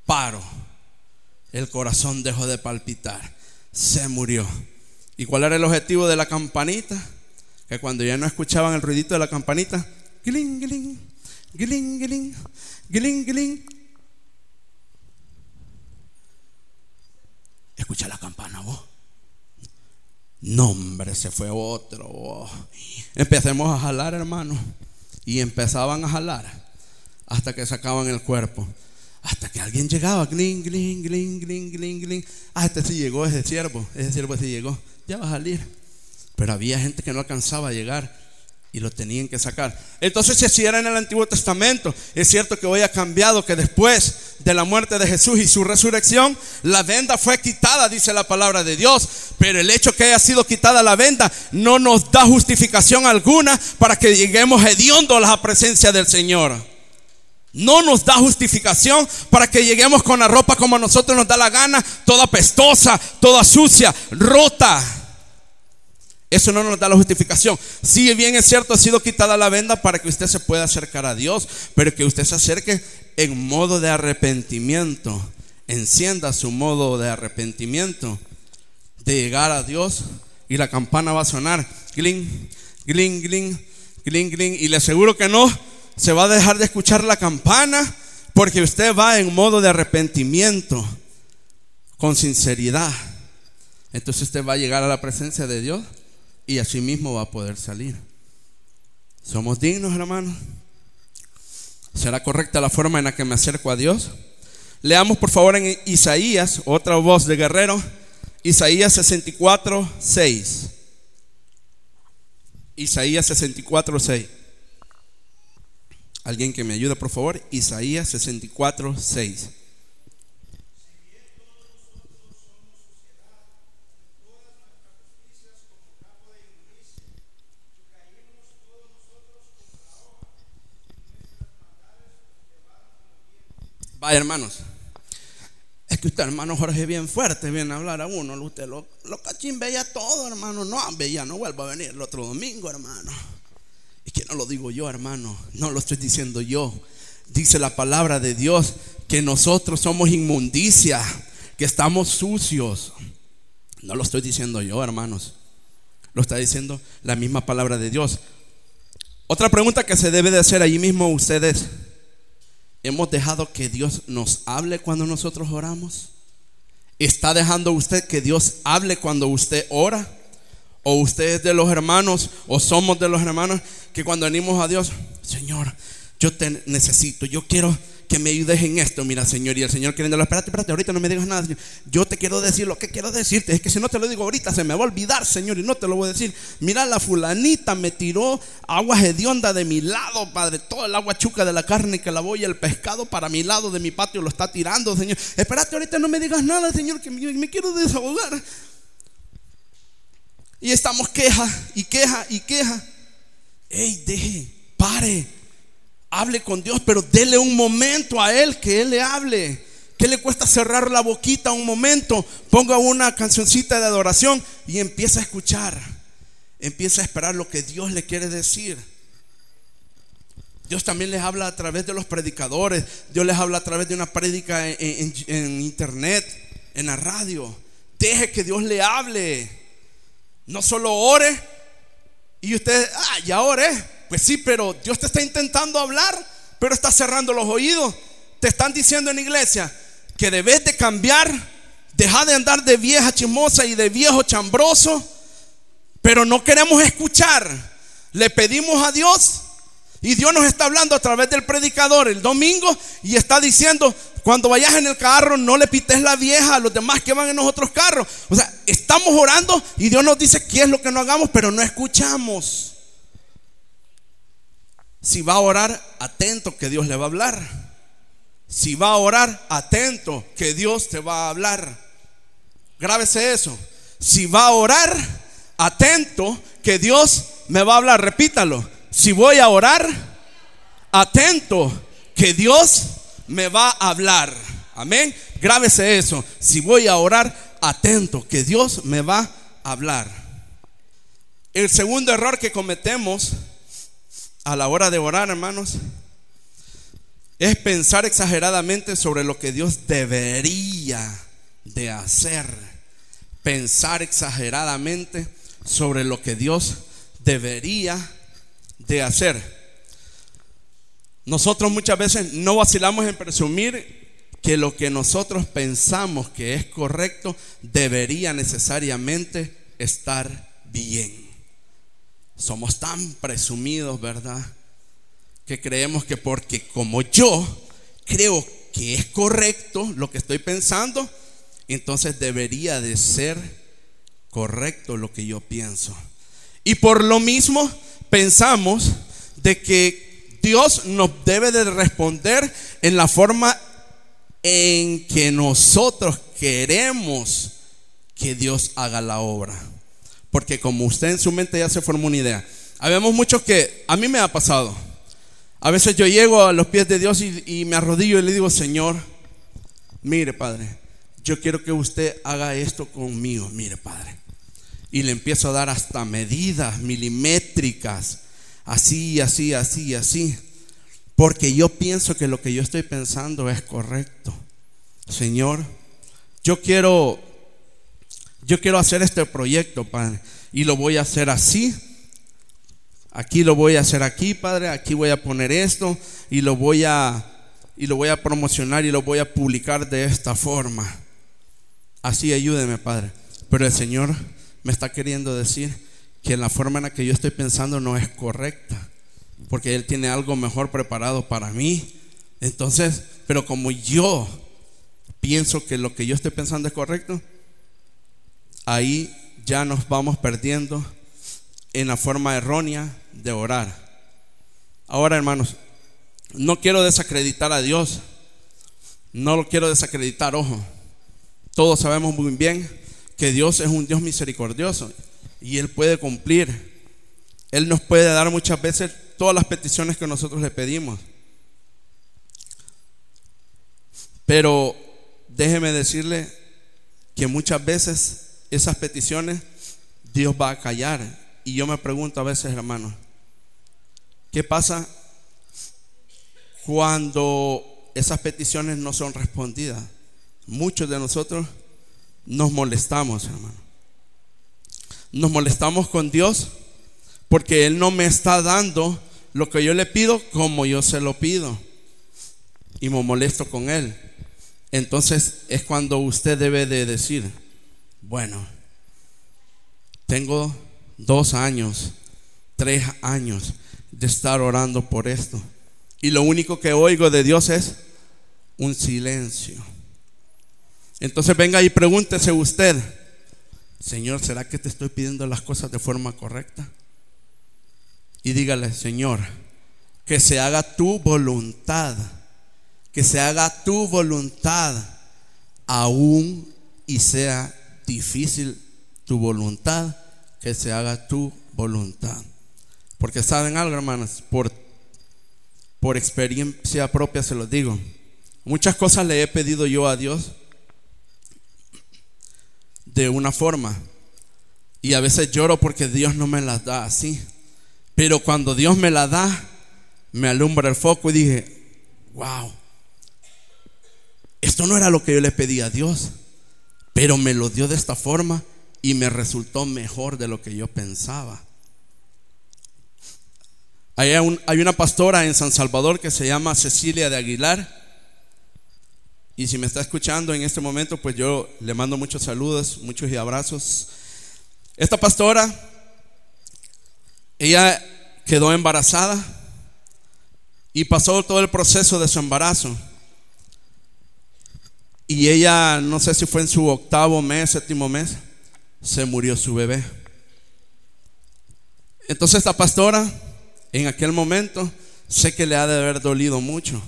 Paro. El corazón dejó de palpitar. Se murió. ¿Y cuál era el objetivo de la campanita? Que cuando ya no escuchaban el ruidito de la campanita, giling, giling, giling, giling, giling, giling. Escucha la campana vos. No, hombre, se fue otro. Empecemos a jalar, hermano. Y empezaban a jalar hasta que sacaban el cuerpo. Hasta que alguien llegaba, gling, gling, gling, gling, gling, gling. Ah, este sí llegó, ese siervo. Ese siervo sí llegó. Ya va a salir. Pero había gente que no alcanzaba a llegar. y lo tenían que sacar. Entonces, si era en el Antiguo Testamento, es cierto que hoy ha cambiado, que después de la muerte de Jesús y su resurrección, la venda fue quitada, dice la palabra de Dios. Pero el hecho que haya sido quitada la venda no nos da justificación alguna para que lleguemos hediondos a la presencia del Señor. No nos da justificación para que lleguemos con la ropa como a nosotros nos da la gana, toda pestosa, toda sucia, rota. Eso no nos da la justificación. Si bien es cierto, ha sido quitada la venda para que usted se pueda acercar a Dios, pero que usted se acerque en modo de arrepentimiento. Encienda su modo de arrepentimiento, de llegar a Dios y la campana va a sonar. Gling, gling, gling, gling, gling. Y le aseguro que no, se va a dejar de escuchar la campana porque usted va en modo de arrepentimiento, con sinceridad. Entonces usted va a llegar a la presencia de Dios y así mismo va a poder salir. ¿Somos dignos, hermanos? ¿Será correcta la forma en la que me acerco a Dios? Leamos por favor en Isaías, otra voz de guerrero, Isaías 64, 6. Isaías 64, 6. Alguien que me ayude, por favor. Isaías 64, 6. Vaya, hermanos. Es que usted, hermano Jorge, bien fuerte, viene a hablar a uno. Usted lo, lo cachín veía todo, hermano. No, veía, no vuelva a venir el otro domingo, hermano. Y que no lo digo yo, hermano. No lo estoy diciendo yo. Dice la palabra de Dios que nosotros somos inmundicia, que estamos sucios. No lo estoy diciendo yo, hermanos. Lo está diciendo la misma palabra de Dios. Otra pregunta que se debe de hacer allí mismo ustedes. ¿Hemos dejado que Dios nos hable cuando nosotros oramos? ¿Está dejando usted que Dios hable cuando usted ora? ¿O usted es de los hermanos o somos de los hermanos que cuando venimos a Dios, Señor, yo te necesito, yo quiero que me ayudes en esto, mira Señor, y el Señor queriendo, espérate, espérate, ahorita no me digas nada, Señor. yo te quiero decir lo que quiero decirte, es que si no te lo digo ahorita se me va a olvidar, Señor, y no te lo voy a decir. Mira, la fulanita me tiró agua hedionda de mi lado, Padre, todo el agua chuca de la carne que la voy, el pescado para mi lado de mi patio lo está tirando, Señor. Espérate, ahorita no me digas nada, Señor, que me, me quiero desahogar. Y estamos queja y queja y queja. Ey, deje, pare hable con Dios, pero dele un momento a Él que Él le hable. ¿Qué le cuesta cerrar la boquita un momento? Ponga una cancioncita de adoración y empieza a escuchar. Empieza a esperar lo que Dios le quiere decir. Dios también les habla a través de los predicadores. Dios les habla a través de una prédica en, internet, en la radio. Deje que Dios le hable. No solo ore y usted, ah, ya oré. Pues sí, pero Dios te está intentando hablar, pero está cerrando los oídos. Te están diciendo en la iglesia que debes de cambiar, deja de andar de vieja chismosa y de viejo chambroso, pero no queremos escuchar. Le pedimos a Dios y Dios nos está hablando a través del predicador el domingo y está diciendo, cuando vayas en el carro no le pites la vieja a los demás que van en los otros carros. O sea, estamos orando y Dios nos dice qué es lo que no hagamos, pero no escuchamos. Si va a orar, atento que Dios le va a hablar. Si va a orar, atento que Dios te va a hablar. Grábese eso. Si va a orar, atento que Dios me va a hablar. Repítalo. Si voy a orar, atento que Dios me va a hablar. Amén. Grábese eso. Si voy a orar, atento que Dios me va a hablar. El segundo error que cometemos a la hora de orar, hermanos, es pensar exageradamente sobre lo que Dios debería de hacer. Pensar exageradamente sobre lo que Dios debería de hacer. Nosotros muchas veces no vacilamos en presumir que lo que nosotros pensamos que es correcto debería necesariamente estar bien. Somos tan presumidos, ¿verdad? Que creemos que porque como yo creo que es correcto lo que estoy pensando, entonces debería de ser correcto lo que yo pienso. Y por lo mismo pensamos de que Dios nos debe de responder en la forma en que nosotros queremos que Dios haga la obra. Porque como usted en su mente ya se formó una idea. Habemos muchos que, a mí me ha pasado. A veces yo llego a los pies de Dios y, y me arrodillo y le digo, Señor, mire Padre, yo quiero que usted haga esto conmigo, mire Padre. Y le empiezo a dar hasta medidas milimétricas, así, así, así, así. Porque yo pienso que lo que yo estoy pensando es correcto. Señor, yo quiero, yo quiero hacer este proyecto, Padre, y lo voy a hacer así. Aquí lo voy a hacer aquí, Padre, aquí voy a poner esto y lo voy a y lo voy a promocionar y lo voy a publicar de esta forma. Así ayúdeme, Padre. Pero el Señor me está queriendo decir que la forma en la que yo estoy pensando no es correcta, porque Él tiene algo mejor preparado para mí. Entonces, pero como yo pienso que lo que yo estoy pensando es correcto, ahí ya nos vamos perdiendo en la forma errónea de orar. Ahora, hermanos, no quiero desacreditar a Dios, no lo quiero desacreditar, ojo. Todos sabemos muy bien que Dios es un Dios misericordioso y Él puede cumplir. Él nos puede dar muchas veces todas las peticiones que nosotros le pedimos. Pero déjeme decirle que muchas veces esas peticiones Dios va a callar. Y yo me pregunto a veces, hermano, ¿qué pasa cuando esas peticiones no son respondidas? Muchos de nosotros nos molestamos, hermano. Nos molestamos con Dios porque Él no me está dando lo que yo le pido como yo se lo pido. Y me molesto con Él. Entonces es cuando usted debe de decir, bueno, tengo dos años, tres años de estar orando por esto. Y lo único que oigo de Dios es un silencio. Entonces venga y pregúntese usted, Señor, ¿será que te estoy pidiendo las cosas de forma correcta? Y dígale, Señor, que se haga tu voluntad que se haga tu voluntad, aún y sea difícil tu voluntad, que se haga tu voluntad. Porque saben algo, hermanas, por, por experiencia propia se los digo. Muchas cosas le he pedido yo a Dios de una forma. Y a veces lloro porque Dios no me las da así. Pero cuando Dios me la da, me alumbra el foco y dije, wow, esto no era lo que yo le pedí a Dios, pero me lo dio de esta forma y me resultó mejor de lo que yo pensaba. Hay, una pastora en San Salvador que se llama Cecilia de Aguilar. Y si me está escuchando en este momento, pues yo le mando muchos saludos, muchos abrazos. Esta pastora, ella quedó embarazada y pasó todo el proceso de su embarazo. Y ella, no sé si fue en su octavo mes, séptimo mes, se murió su bebé. Entonces esta pastora, en aquel momento, sé que le ha de haber dolido mucho.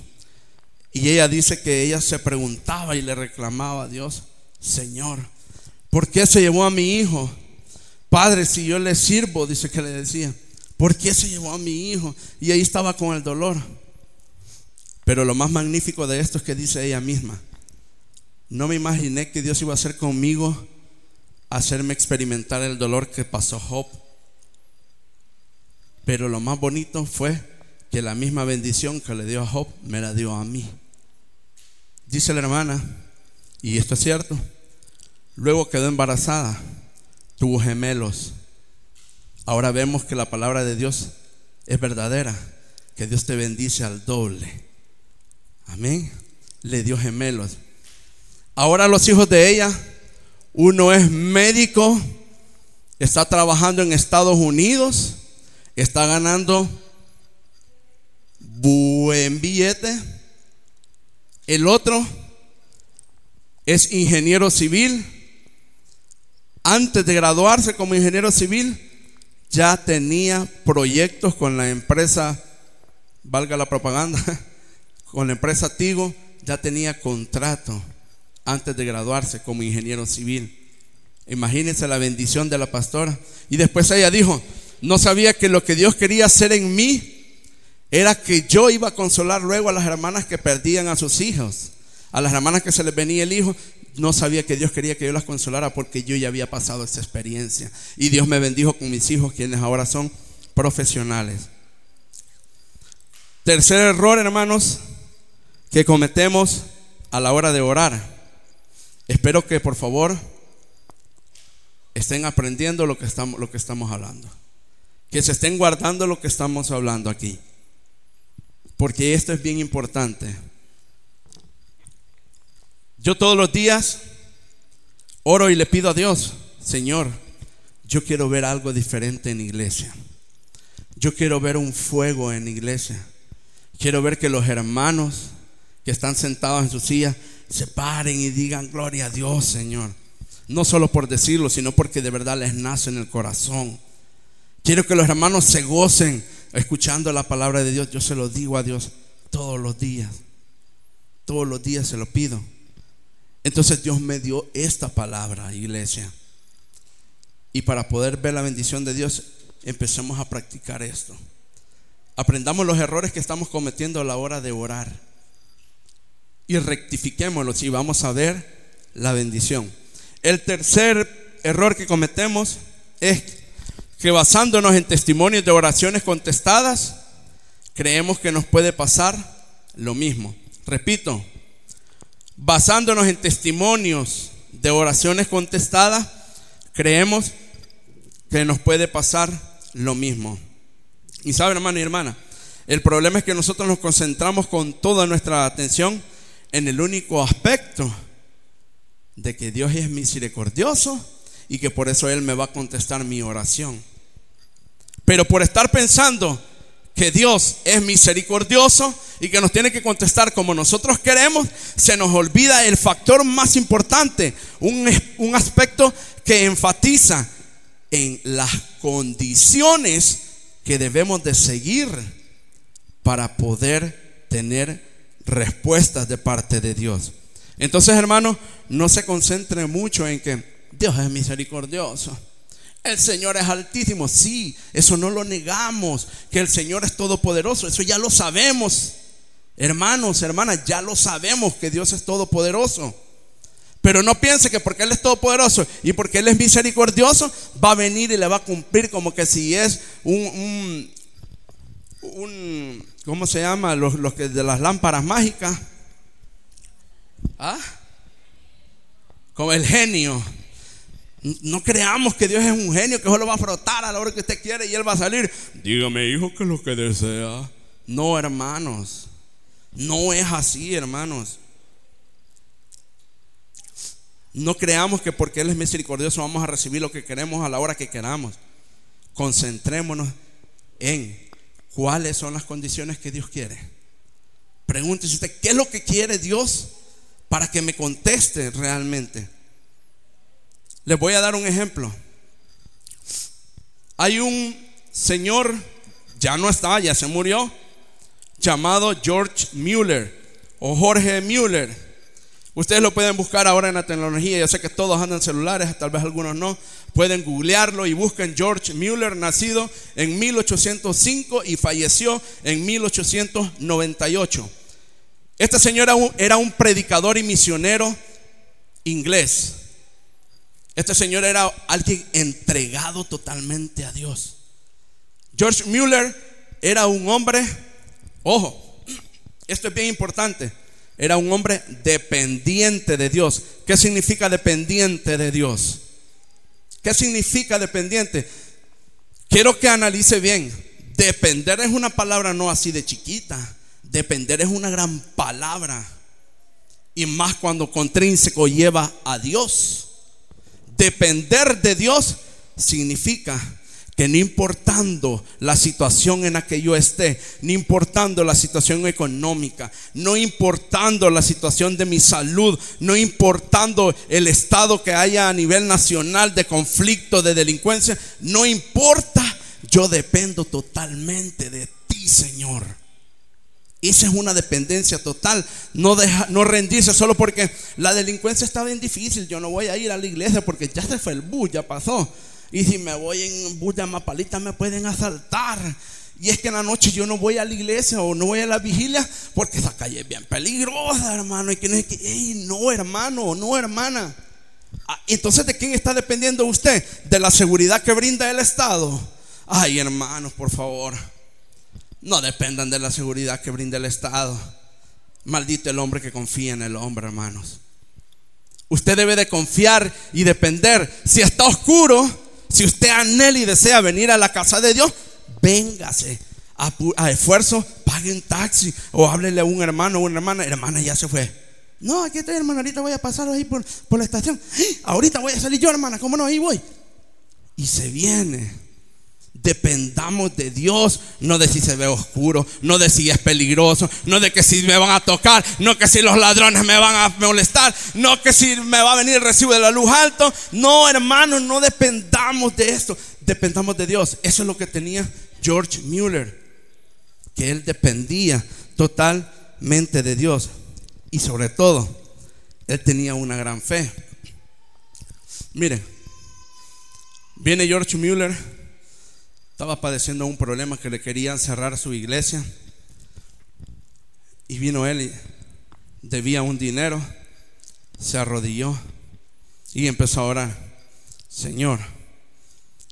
Y ella dice que ella se preguntaba y le reclamaba a Dios, Señor, ¿por qué se llevó a mi hijo? Padre, si yo le sirvo, dice que le decía, ¿por qué se llevó a mi hijo? Y ahí estaba con el dolor. Pero lo más magnífico de esto es que dice ella misma, no me imaginé que Dios iba a hacer conmigo, hacerme experimentar el dolor que pasó Job. Pero lo más bonito fue que la misma bendición que le dio a Job me la dio a mí. Dice la hermana, y esto es cierto, luego quedó embarazada, tuvo gemelos. Ahora vemos que la palabra de Dios es verdadera, que Dios te bendice al doble. Amén. Le dio gemelos. Ahora los hijos de ella, uno es médico, está trabajando en Estados Unidos, está ganando buen billete. El otro es ingeniero civil. Antes de graduarse como ingeniero civil, ya tenía proyectos con la empresa, valga la propaganda, con la empresa Tigo, ya tenía contrato antes de graduarse como ingeniero civil. Imagínense la bendición de la pastora. Y después ella dijo, no sabía que lo que Dios quería hacer en mí era que yo iba a consolar luego a las hermanas que perdían a sus hijos, a las hermanas que se les venía el hijo. No sabía que Dios quería que yo las consolara porque yo ya había pasado esa experiencia. Y Dios me bendijo con mis hijos, quienes ahora son profesionales. Tercer error, hermanos, que cometemos a la hora de orar. Espero que por favor estén aprendiendo lo que estamos, hablando. Que se estén guardando lo que estamos hablando aquí. Porque esto es bien importante. Yo todos los días oro y le pido a Dios, Señor, yo quiero ver algo diferente en iglesia. Yo quiero ver un fuego en iglesia. Quiero ver que los hermanos que están sentados en su silla se paren y digan gloria a Dios, Señor. No solo por decirlo, sino porque de verdad les nace en el corazón. Quiero que los hermanos se gocen escuchando la palabra de Dios. Yo se lo digo a Dios todos los días. Todos los días se lo pido. Entonces Dios me dio esta palabra, iglesia. Y para poder ver la bendición de Dios, empecemos a practicar esto. Aprendamos los errores que estamos cometiendo a la hora de orar. Y rectifiquémoslos y vamos a ver la bendición. El tercer error que cometemos es que basándonos en testimonios de oraciones contestadas, creemos que nos puede pasar lo mismo. Repito, basándonos en testimonios de oraciones contestadas, creemos que nos puede pasar lo mismo. Y saben, hermano y hermana, el problema es que nosotros nos concentramos con toda nuestra atención en el único aspecto de que Dios es misericordioso y que por eso Él me va a contestar mi oración. Pero por estar pensando que Dios es misericordioso y que nos tiene que contestar como nosotros queremos, se nos olvida el factor más importante, un, un aspecto que enfatiza en las condiciones que debemos de seguir para poder tener respuestas de parte de Dios. Entonces, hermano, no se concentre mucho en que Dios es misericordioso. El Señor es altísimo, sí, eso no lo negamos, que el Señor es todopoderoso, eso ya lo sabemos. Hermanos, hermanas, ya lo sabemos que Dios es todopoderoso. Pero no piense que porque Él es todopoderoso y porque Él es misericordioso, va a venir y le va a cumplir como que si es un, un, ¿cómo se llama? Los, los que de las lámparas mágicas. ¿Ah? Como el genio. No creamos que Dios es un genio que solo va a frotar a la hora que usted quiere y Él va a salir. Dígame, hijo, que es lo que desea. No, hermanos. No es así, hermanos. No creamos que porque Él es misericordioso vamos a recibir lo que queremos a la hora que queramos. Concentrémonos en cuáles son las condiciones que Dios quiere. Pregúntese usted, ¿qué es lo que quiere Dios para que me conteste realmente? Les voy a dar un ejemplo. Hay un señor, ya no está, ya se murió, llamado George Mueller o Jorge Mueller. Ustedes lo pueden buscar ahora en la tecnología. Yo sé que todos andan celulares, tal vez algunos no. Pueden googlearlo y busquen George Mueller, nacido en 1805 y falleció en 1898. Este señor era un predicador y misionero inglés. Este señor era alguien entregado totalmente a Dios. George Mueller era un hombre, ojo, esto es bien importante, era un hombre dependiente de Dios. ¿Qué significa dependiente de Dios? ¿Qué significa dependiente? Quiero que analice bien. Depender es una palabra no así de chiquita. Depender es una gran palabra. Y más cuando contrínseco lleva a Dios. Depender de Dios significa que no importando la situación en la que yo esté, no importando la situación económica, no importando la situación de mi salud, no importando el estado que haya a nivel nacional de conflicto, de delincuencia, no importa yo dependo totalmente de ti, Señor. Esa es una dependencia total. No, deja, no rendirse solo porque la delincuencia está bien difícil. Yo no voy a ir a la iglesia porque ya se fue el bus, ya pasó. Y si me voy en bus de Mapalita me pueden asaltar. Y es que en la noche yo no voy a la iglesia o no voy a la vigilia porque esa calle es bien peligrosa, hermano. Y que no es que, no, hermano, no, hermana. Ah, entonces, ¿de quién está dependiendo usted? De la seguridad que brinda el Estado. Ay, hermanos, por favor. No dependan de la seguridad que brinda el Estado. Maldito el hombre que confía en el hombre, hermanos. Usted debe de confiar y depender. Si está oscuro, si usted anhela y desea venir a la casa de Dios, véngase. A, esfuerzo, pague un taxi o háblele a un hermano o una hermana. Hermana, ya se fue. No, aquí estoy, hermana. Ahorita voy a pasar ahí por, por la estación. Ahorita voy a salir yo, hermana. ¿Cómo no? Ahí voy. Y se viene. Dependamos de Dios, no de si se ve oscuro, no de si es peligroso, no de que si me van a tocar, no que si los ladrones me van a molestar, no que si me va a venir el recibo de la luz alto. No, hermanos, no dependamos de esto, dependamos de Dios. Eso es lo que tenía George Mueller, que él dependía totalmente de Dios y sobre todo, él tenía una gran fe. Mire, viene George Mueller estaba padeciendo un problema que le querían cerrar su iglesia. Y vino él y debía un dinero, se arrodilló y empezó a orar. Señor,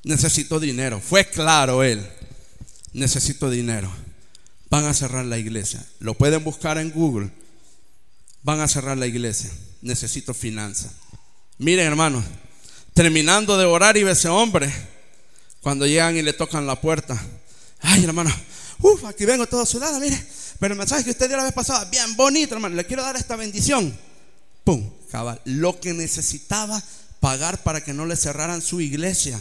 necesito dinero. Fue claro él, necesito dinero. Van a cerrar la iglesia. Lo pueden buscar en Google. Van a cerrar la iglesia. Necesito finanzas. Miren hermanos, terminando de orar y ve ese hombre cuando llegan y le tocan la puerta. Ay, hermano, uff, aquí vengo todo sudado, mire. Pero el mensaje que usted dio la vez pasada, bien bonito, hermano. Le quiero dar esta bendición. Pum, cabal. Lo que necesitaba pagar para que no le cerraran su iglesia.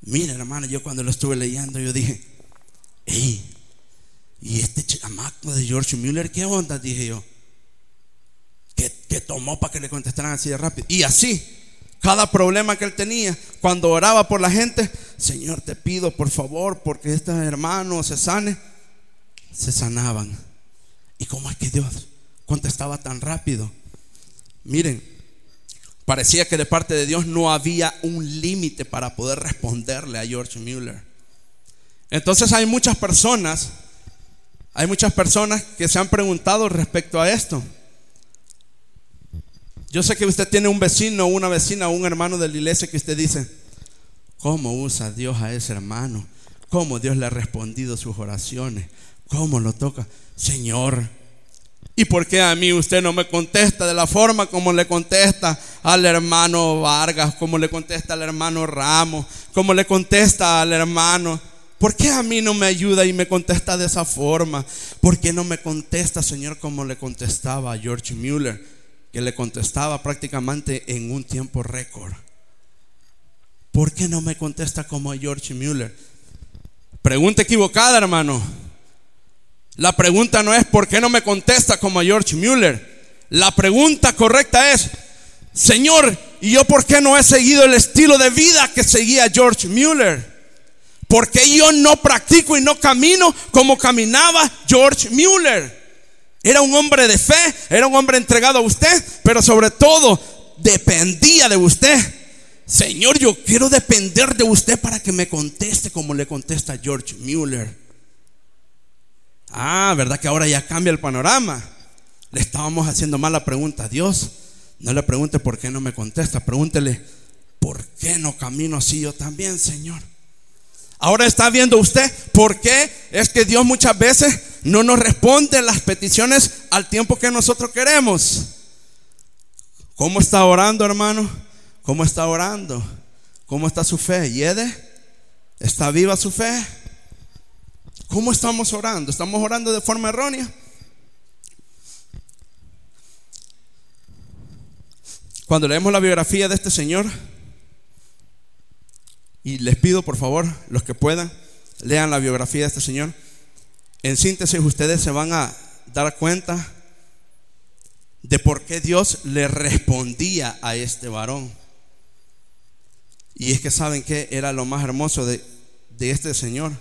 Mire, hermano, yo cuando lo estuve leyendo, yo dije, hey, ¿y este chamaco de George Mueller qué onda? Dije yo. ¿Qué, qué tomó para que le contestaran así de rápido? Y así, cada problema que él tenía, cuando oraba por la gente, Señor, te pido por favor, porque estos hermanos se sane, se sanaban. ¿Y cómo es que Dios contestaba tan rápido? Miren, parecía que de parte de Dios no había un límite para poder responderle a George Mueller. Entonces hay muchas personas, hay muchas personas que se han preguntado respecto a esto. Yo sé que usted tiene un vecino, una vecina un hermano de la iglesia que usted dice, ¿cómo usa Dios a ese hermano? ¿Cómo Dios le ha respondido sus oraciones? ¿Cómo lo toca? Señor, ¿y por qué a mí usted no me contesta de la forma como le contesta al hermano Vargas, como le contesta al hermano Ramos, como le contesta al hermano? ¿Por qué a mí no me ayuda y me contesta de esa forma? ¿Por qué no me contesta, Señor, como le contestaba a George Mueller? Que le contestaba prácticamente en un tiempo récord. ¿Por qué no me contesta como George Mueller? Pregunta equivocada, hermano. La pregunta no es ¿por qué no me contesta como George Mueller? La pregunta correcta es, Señor, ¿y yo por qué no he seguido el estilo de vida que seguía George Mueller? ¿Por qué yo no practico y no camino como caminaba George Mueller? Era un hombre de fe, era un hombre entregado a usted, pero sobre todo dependía de usted. Señor, yo quiero depender de usted para que me conteste como le contesta George Mueller. Ah, ¿verdad que ahora ya cambia el panorama? Le estábamos haciendo mal la pregunta a Dios. No le pregunte por qué no me contesta, pregúntele, ¿por qué no camino así yo también, Señor? Ahora está viendo usted por qué es que Dios muchas veces no nos responde las peticiones al tiempo que nosotros queremos. ¿Cómo está orando, hermano? ¿Cómo está orando? ¿Cómo está su fe? ¿Yede? ¿Está viva su fe? ¿Cómo estamos orando? ¿Estamos orando de forma errónea? Cuando leemos la biografía de este señor, y les pido por favor, los que puedan, lean la biografía de este señor. En síntesis, ustedes se van a dar cuenta de por qué Dios le respondía a este varón. Y es que saben que era lo más hermoso de, de este señor.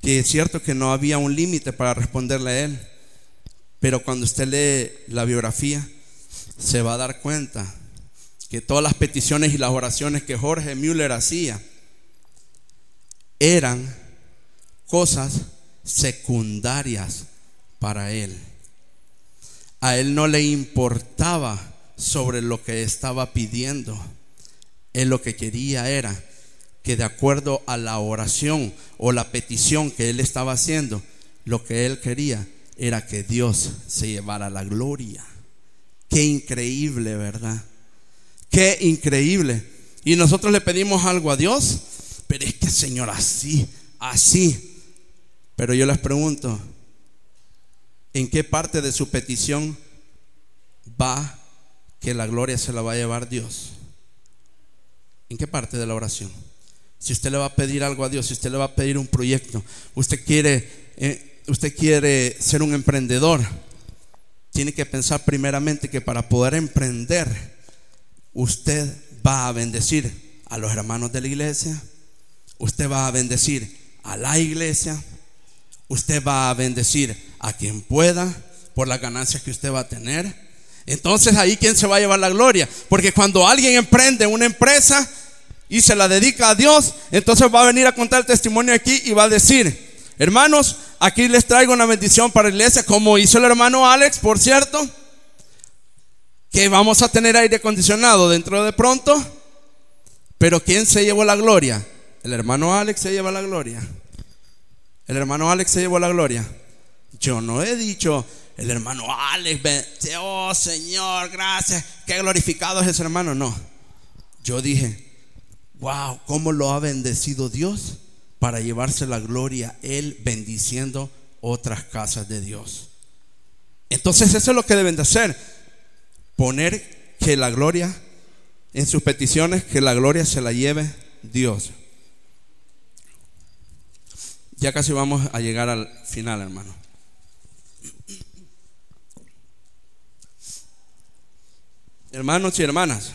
Que es cierto que no había un límite para responderle a él. Pero cuando usted lee la biografía, se va a dar cuenta que todas las peticiones y las oraciones que Jorge Müller hacía eran cosas secundarias para él. A él no le importaba sobre lo que estaba pidiendo. Él lo que quería era que de acuerdo a la oración o la petición que él estaba haciendo, lo que él quería era que Dios se llevara la gloria. Qué increíble, ¿verdad? Qué increíble. Y nosotros le pedimos algo a Dios, pero es que Señor, así, así. Pero yo les pregunto, ¿en qué parte de su petición va que la gloria se la va a llevar Dios? ¿En qué parte de la oración? Si usted le va a pedir algo a Dios, si usted le va a pedir un proyecto, usted quiere, eh, usted quiere ser un emprendedor, tiene que pensar primeramente que para poder emprender, usted va a bendecir a los hermanos de la iglesia, usted va a bendecir a la iglesia, usted va a bendecir a quien pueda por las ganancias que usted va a tener. Entonces ahí quién se va a llevar la gloria, porque cuando alguien emprende una empresa y se la dedica a Dios, entonces va a venir a contar el testimonio aquí y va a decir, Hermanos, aquí les traigo una bendición para la iglesia, como hizo el hermano Alex, por cierto, que vamos a tener aire acondicionado dentro de pronto. Pero ¿quién se llevó la gloria? El hermano Alex se lleva la gloria. El hermano Alex se llevó la gloria. Yo no he dicho, el hermano Alex, oh Señor, gracias, qué glorificado es ese hermano. No, yo dije, wow, ¿cómo lo ha bendecido Dios? para llevarse la gloria Él bendiciendo otras casas de Dios. Entonces eso es lo que deben de hacer. Poner que la gloria en sus peticiones, que la gloria se la lleve Dios. Ya casi vamos a llegar al final, hermano. Hermanos y hermanas,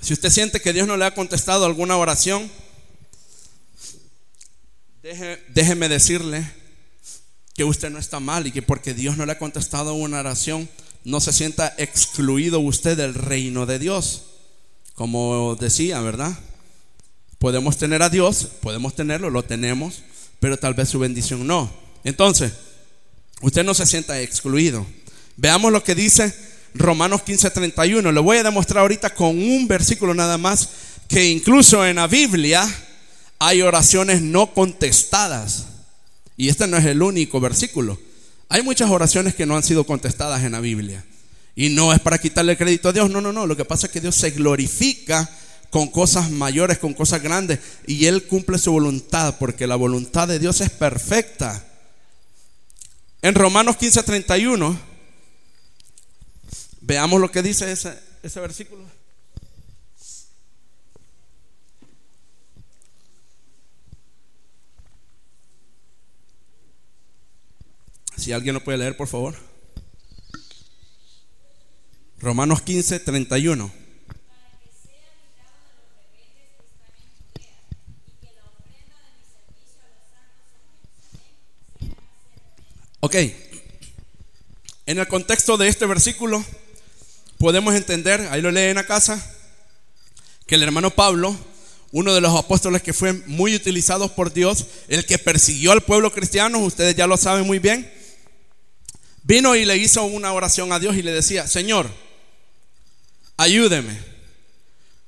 si usted siente que Dios no le ha contestado alguna oración, déjeme decirle que usted no está mal y que porque Dios no le ha contestado una oración, no se sienta excluido usted del reino de Dios. Como decía, ¿verdad? Podemos tener a Dios, podemos tenerlo, lo tenemos, pero tal vez su bendición no. Entonces, usted no se sienta excluido. Veamos lo que dice Romanos 15:31. Le voy a demostrar ahorita con un versículo nada más que incluso en la Biblia hay oraciones no contestadas. Y este no es el único versículo. Hay muchas oraciones que no han sido contestadas en la Biblia. Y no es para quitarle crédito a Dios, no, no, no. Lo que pasa es que Dios se glorifica con cosas mayores, con cosas grandes. Y Él cumple su voluntad, porque la voluntad de Dios es perfecta. En Romanos 15:31, veamos lo que dice ese, ese versículo. Si alguien lo puede leer, por favor. Romanos 15, 31. Ok, en el contexto de este versículo podemos entender, ahí lo leen en la casa, que el hermano Pablo, uno de los apóstoles que fue muy utilizado por Dios, el que persiguió al pueblo cristiano, ustedes ya lo saben muy bien, Vino y le hizo una oración a Dios y le decía, Señor, ayúdeme.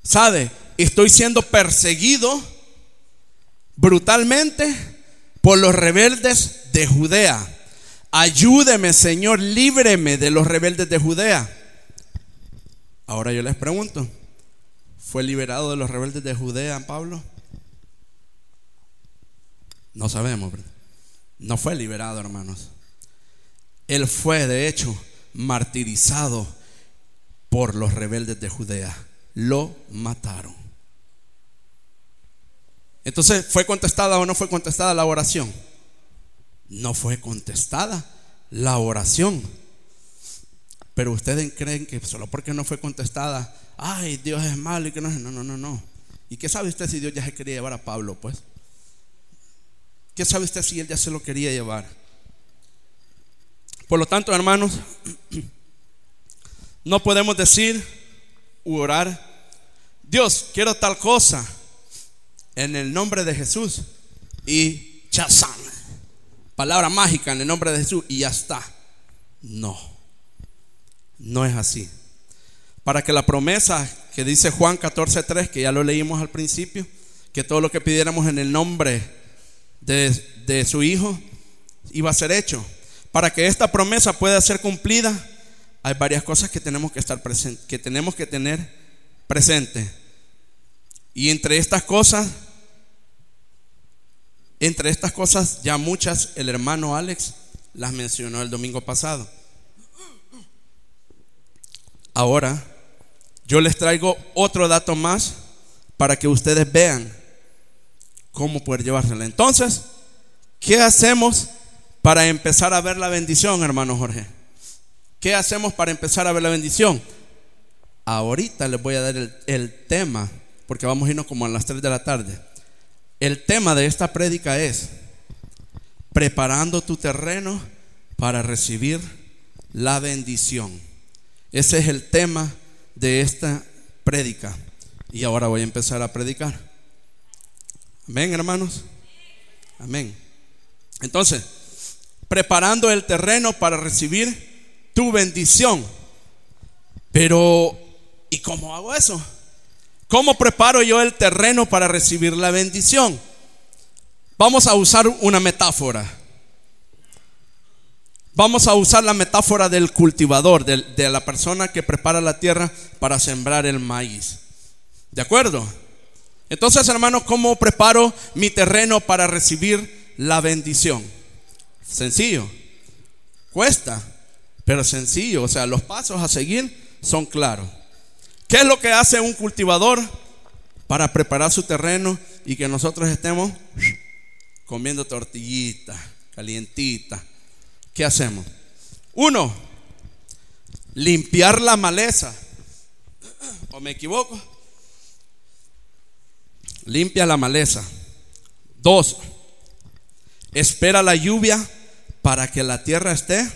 ¿Sabe? Estoy siendo perseguido brutalmente por los rebeldes de Judea. Ayúdeme, Señor, líbreme de los rebeldes de Judea. Ahora yo les pregunto, ¿fue liberado de los rebeldes de Judea Pablo? No sabemos, no fue liberado, hermanos. Él fue, de hecho, martirizado por los rebeldes de Judea. Lo mataron. Entonces, ¿fue contestada o no fue contestada la oración? No fue contestada la oración. Pero ustedes creen que solo porque no fue contestada, ay, Dios es malo y que no, no, no, no, no. ¿Y qué sabe usted si Dios ya se quería llevar a Pablo, pues? ¿Qué sabe usted si él ya se lo quería llevar? Por lo tanto, hermanos, no podemos decir u orar, Dios, quiero tal cosa en el nombre de Jesús y chazán. Palabra mágica en el nombre de Jesús y ya está. No, no es así. Para que la promesa que dice Juan 14:3, que ya lo leímos al principio, que todo lo que pidiéramos en el nombre de, de su Hijo iba a ser hecho. Para que esta promesa pueda ser cumplida, hay varias cosas que tenemos que estar presentes, que tenemos que tener presente. Y entre estas cosas, entre estas cosas ya muchas el hermano Alex las mencionó el domingo pasado. Ahora, yo les traigo otro dato más para que ustedes vean cómo poder llevársela. Entonces, ¿qué hacemos para empezar a ver la bendición, hermano Jorge? ¿Qué hacemos para empezar a ver la bendición? Ahorita les voy a dar el, tema, porque vamos a irnos como a las 3 de la tarde. El tema de esta prédica es preparando tu terreno para recibir la bendición. Ese es el tema de esta prédica. Y ahora voy a empezar a predicar. Amén, hermanos. Amén. Entonces, preparando el terreno para recibir tu bendición. Pero, ¿y cómo hago eso? ¿Cómo preparo yo el terreno para recibir la bendición? Vamos a usar una metáfora. Vamos a usar la metáfora del cultivador, de, la persona que prepara la tierra para sembrar el maíz. ¿De acuerdo? Entonces, hermanos, ¿cómo preparo mi terreno para recibir la bendición? Sencillo. Cuesta pero sencillo, o sea, los pasos a seguir son claros. ¿Qué es lo que hace un cultivador para preparar su terreno y que nosotros estemos comiendo tortillitas, calientitas? ¿Qué hacemos? Uno, limpiar la maleza. ¿O me equivoco? Limpia la maleza. Dos, espera la lluvia para que la tierra esté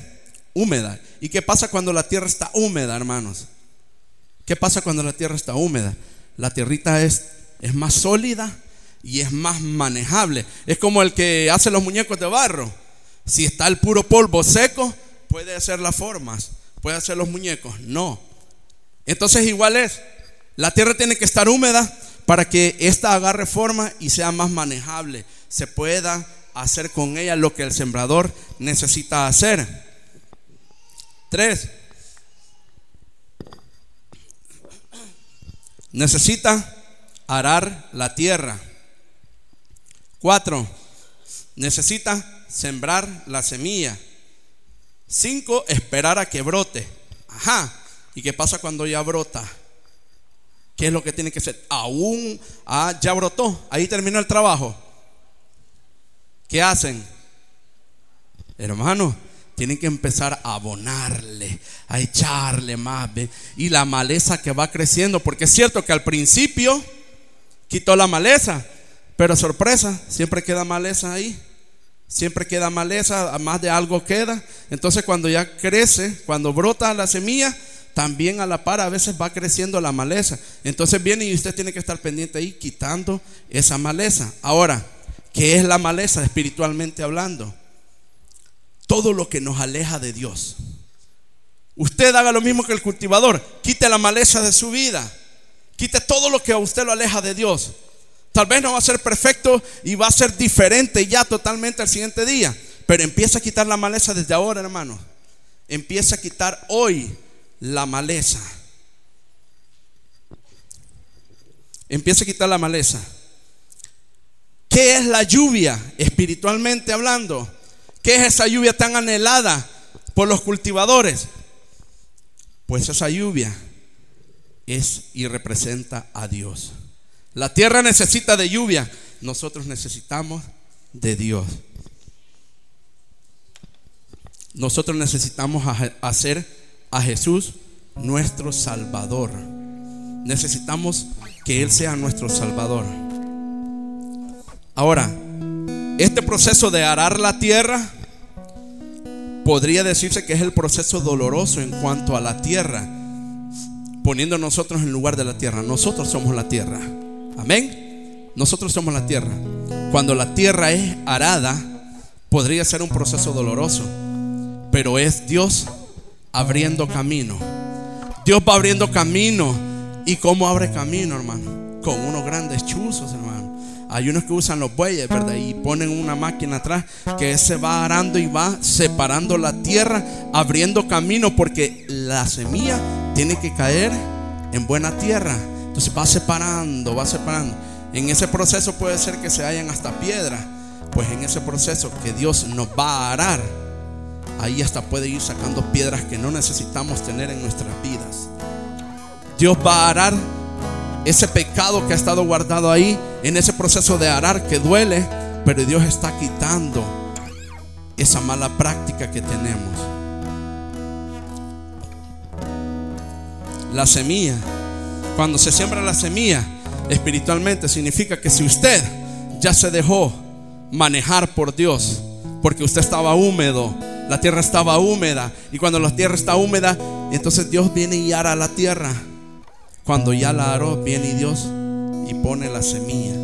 húmeda. ¿Y qué pasa cuando la tierra está húmeda, hermanos? ¿Qué pasa cuando la tierra está húmeda? La tierrita es, es más sólida y es más manejable. Es como el que hace los muñecos de barro. Si está el puro polvo seco, puede hacer las formas, puede hacer los muñecos. No. Entonces igual es. La tierra tiene que estar húmeda para que ésta agarre forma y sea más manejable. Se pueda hacer con ella lo que el sembrador necesita hacer. Tres, necesita arar la tierra. Cuatro, necesita sembrar la semilla. Cinco, esperar a que brote. Ajá. ¿Y qué pasa cuando ya brota? ¿Qué es lo que tiene que ser? Aún, ah, ya brotó. Ahí terminó el trabajo. ¿Qué hacen? Hermano, tienen que empezar a abonarle, a echarle más. Y la maleza que va creciendo, porque es cierto que al principio quitó la maleza, pero sorpresa, siempre queda maleza ahí. Siempre queda maleza, más de algo queda. Entonces cuando ya crece, cuando brota la semilla, también a la par a veces va creciendo la maleza. Entonces viene y usted tiene que estar pendiente ahí quitando esa maleza. Ahora, ¿qué es la maleza espiritualmente hablando? todo lo que nos aleja de Dios. Usted haga lo mismo que el cultivador, quite la maleza de su vida, quite todo lo que a usted lo aleja de Dios. Tal vez no va a ser perfecto y va a ser diferente ya totalmente al siguiente día, pero empieza a quitar la maleza desde ahora, hermano. Empieza a quitar hoy la maleza. Empieza a quitar la maleza. ¿Qué es la lluvia espiritualmente hablando? ¿Qué es esa lluvia tan anhelada por los cultivadores? Pues esa lluvia es y representa a Dios. La tierra necesita de lluvia, nosotros necesitamos de Dios. Nosotros necesitamos hacer a Jesús nuestro Salvador. Necesitamos que Él sea nuestro Salvador. Ahora, este proceso de arar la tierra podría decirse que es el proceso doloroso en cuanto a la tierra, poniendo nosotros en lugar de la tierra. Nosotros somos la tierra. Amén. Nosotros somos la tierra. Cuando la tierra es arada, podría ser un proceso doloroso, pero es Dios abriendo camino. Dios va abriendo camino. ¿Y cómo abre camino, hermano? Con unos grandes chuzos, hermano. Hay unos que usan los bueyes, ¿verdad? Y ponen una máquina atrás que se va arando y va separando la tierra, abriendo camino, porque la semilla tiene que caer en buena tierra. Entonces va separando, va separando. En ese proceso puede ser que se hayan hasta piedras. Pues en ese proceso que Dios nos va a arar, ahí hasta puede ir sacando piedras que no necesitamos tener en nuestras vidas. Dios va a arar ese pecado que ha estado guardado ahí, en ese proceso de arar que duele, pero Dios está quitando esa mala práctica que tenemos. La semilla, cuando se siembra la semilla espiritualmente, significa que si usted ya se dejó manejar por Dios, porque usted estaba húmedo, la tierra estaba húmeda, y cuando la tierra está húmeda, entonces Dios viene y ara la tierra. Cuando ya la aró, viene Dios y pone la semilla.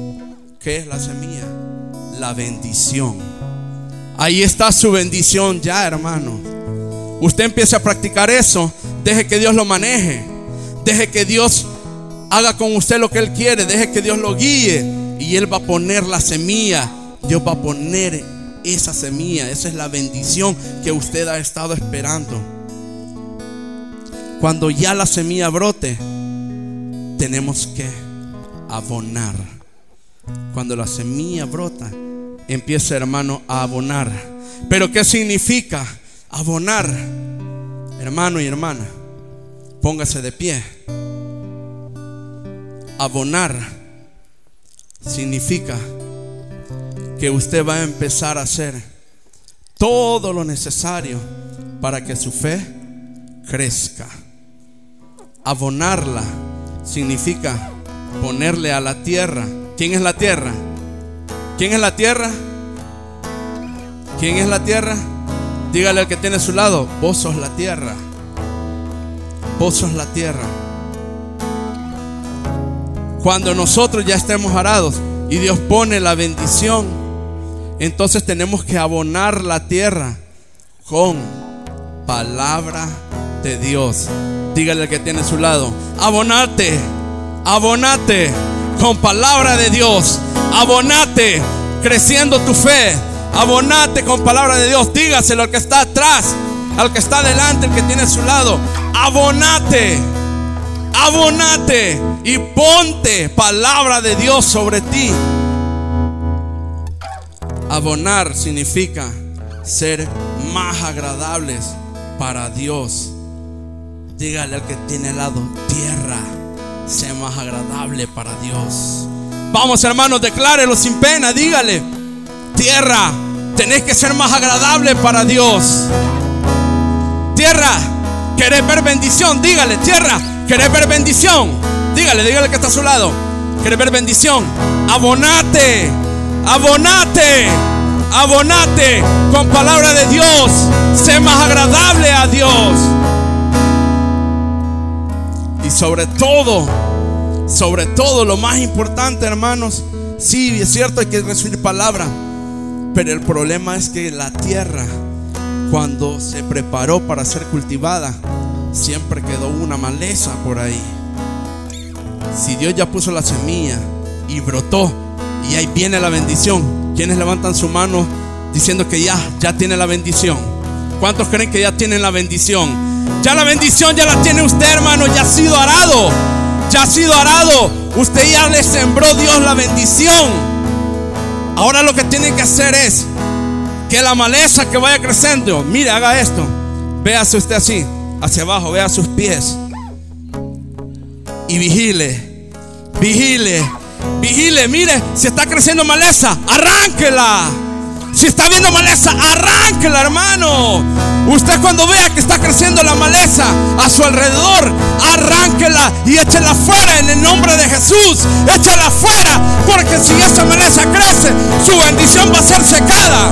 ¿Qué es la semilla? La bendición. Ahí está su bendición ya, hermano. Usted empiece a practicar eso. Deje que Dios lo maneje. Deje que Dios haga con usted lo que Él quiere. Deje que Dios lo guíe. Y Él va a poner la semilla. Dios va a poner esa semilla. Esa es la bendición que usted ha estado esperando. Cuando ya la semilla brote, tenemos que abonar. Cuando la semilla brota, empieza hermano a abonar. Pero ¿qué significa abonar? Hermano y hermana, póngase de pie. Abonar significa que usted va a empezar a hacer todo lo necesario para que su fe crezca. Abonarla significa ponerle a la tierra. ¿Quién es la tierra? ¿Quién es la tierra? ¿Quién es la tierra? Dígale al que tiene a su lado, vos sos la tierra. Vos sos la tierra. Cuando nosotros ya estemos arados y Dios pone la bendición, entonces tenemos que abonar la tierra con palabra de Dios. Dígale al que tiene a su lado, abonate, abonate con palabra de Dios, abonate creciendo tu fe, abonate con palabra de Dios, dígaselo al que está atrás, al que está adelante, el que tiene a su lado, abonate, abonate y ponte palabra de Dios sobre ti. Abonar significa ser más agradables para Dios. Dígale al que tiene al lado, tierra, sea más agradable para Dios. Vamos hermanos, declárelo sin pena, dígale, tierra, tenés que ser más agradable para Dios. Tierra, querés ver bendición, dígale, tierra, querés ver bendición. Dígale, dígale que está a su lado. Querés ver bendición. Abonate, abonate, abonate con palabra de Dios. Sé más agradable a Dios. Sobre todo, sobre todo, lo más importante, hermanos, sí, es cierto, hay que recibir palabra. Pero el problema es que la tierra, cuando se preparó para ser cultivada, siempre quedó una maleza por ahí. Si Dios ya puso la semilla y brotó, y ahí viene la bendición, ¿quiénes levantan su mano diciendo que ya, ya tiene la bendición? ¿Cuántos creen que ya tienen la bendición? Ya la bendición ya la tiene usted, hermano. Ya ha sido arado. Ya ha sido arado. Usted ya le sembró Dios la bendición. Ahora lo que tiene que hacer es que la maleza que vaya creciendo, mire, haga esto. Véase usted así, hacia abajo, vea sus pies. Y vigile, vigile, vigile. Mire, si está creciendo maleza, arránquela. Si está viendo maleza, arránquela, hermano. Usted cuando vea que está creciendo la maleza a su alrededor, arránquela y échela fuera en el nombre de Jesús. Échela fuera, porque si esa maleza crece, su bendición va a ser secada.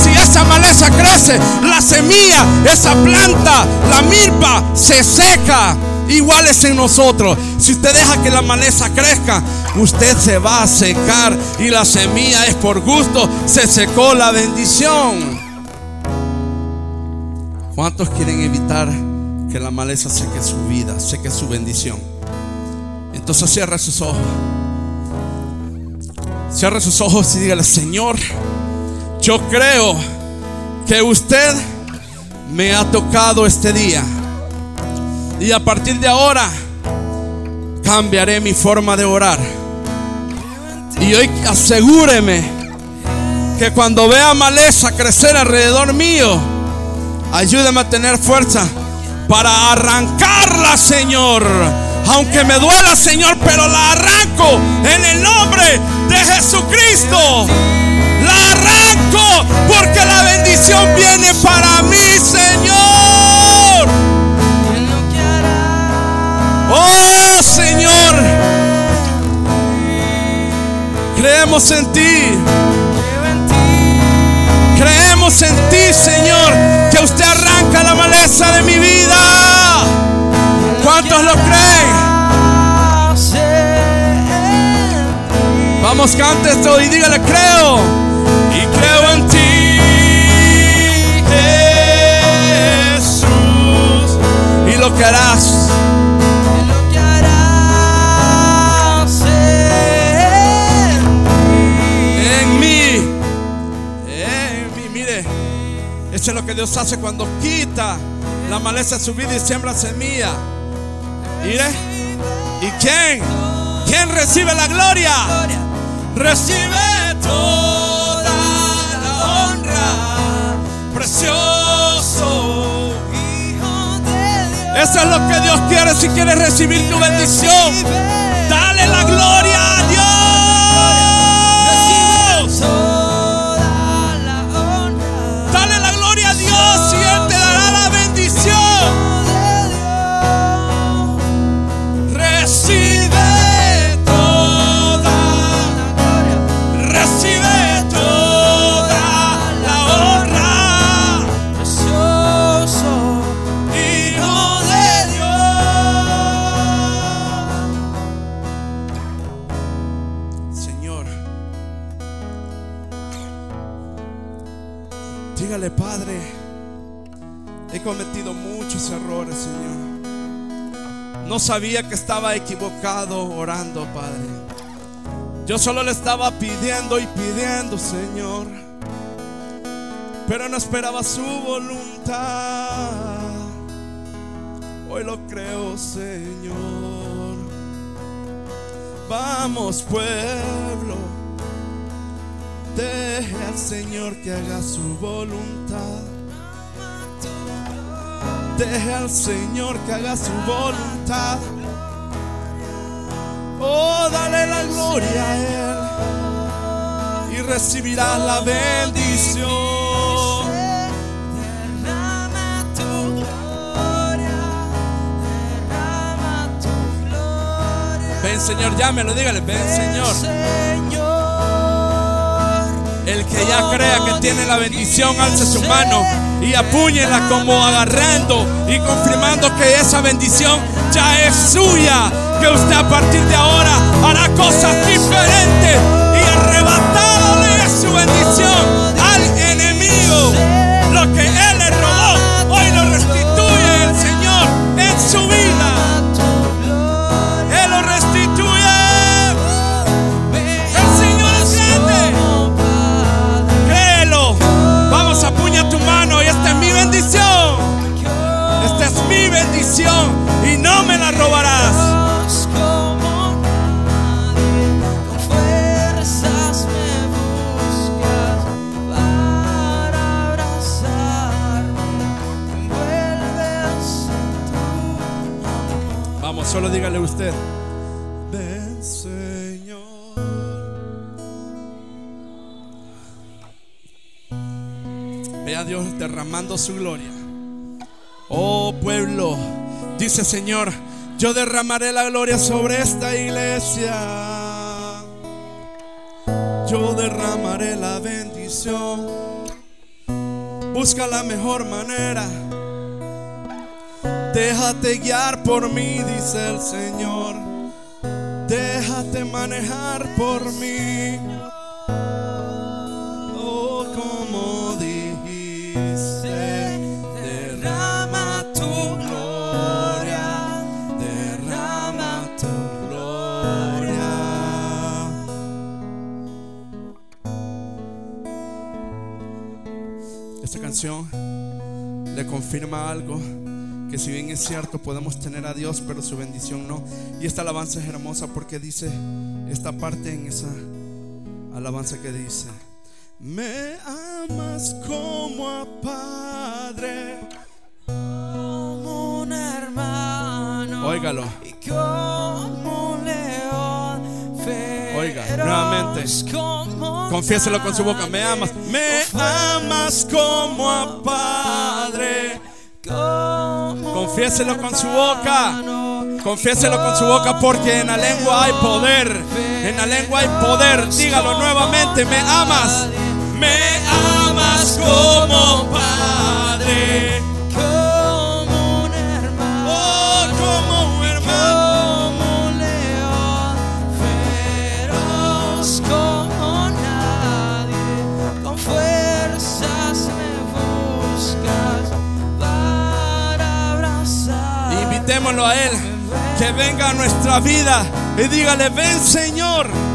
Si esa maleza crece, la semilla, esa planta, la milpa se seca. Igual es en nosotros. Si usted deja que la maleza crezca, usted se va a secar y la semilla es por gusto. Se secó la bendición. ¿Cuántos quieren evitar que la maleza seque su vida, seque su bendición? Entonces cierra sus ojos. Cierra sus ojos y dígale, Señor, yo creo que usted me ha tocado este día. Y a partir de ahora cambiaré mi forma de orar. Y hoy asegúreme que cuando vea maleza crecer alrededor mío, ayúdame a tener fuerza para arrancarla, Señor. Aunque me duela, Señor, pero la arranco en el nombre de Jesucristo. La arranco porque la bendición viene para mí, Señor. Oh, Señor. Creemos en ti. Creemos en ti, Señor, que usted arranca la maleza de mi vida. ¿Cuántos lo creen? Vamos, cante esto y dígale, creo. Y creo en ti, Jesús. Y lo que harás. Que Dios hace cuando quita la maleza de su vida y siembra semilla. Mire. ¿Y quién? ¿Quién recibe la gloria? Recibe toda la honra. Precioso. Eso es lo que Dios quiere si quieres recibir tu bendición. Dale la gloria No sabía que estaba equivocado orando, Padre. Yo solo le estaba pidiendo y pidiendo, Señor. Pero no esperaba su voluntad. Hoy lo creo, Señor. Vamos, pueblo. Deje al Señor que haga su voluntad. Deje al Señor que haga su voluntad. Oh, dale la gloria a Él y recibirás la bendición. Ven, Señor, llámelo, dígale, ven, Señor. El que ya crea que tiene la bendición, alce su mano y apúñela como agarrando y confirmando que esa bendición ya es suya. Que usted a partir de ahora hará cosas diferentes y arrebatarle su bendición al enemigo. Bendición y no me la robarás. Vamos, solo dígale usted. Ven, Señor. Ve a Dios derramando su gloria. Oh pueblo, dice Señor, yo derramaré la gloria sobre esta iglesia. Yo derramaré la bendición. Busca la mejor manera. Déjate guiar por mí, dice el Señor. Déjate manejar por mí. Le confirma algo que si bien es cierto podemos tener a Dios, pero su bendición no. Y esta alabanza es hermosa porque dice esta parte en esa alabanza que dice, me amas como a Padre. como un hermano. Óigalo. Y como Nuevamente. Confiéselo con su boca, me amas. Me amas como a Padre. Confiéselo con su boca. Confiéselo con su boca porque en la lengua hay poder. En la lengua hay poder. Dígalo nuevamente. Me amas. Me amas como Padre. A Él. Que venga a nuestra vida. Y dígale, ven Señor.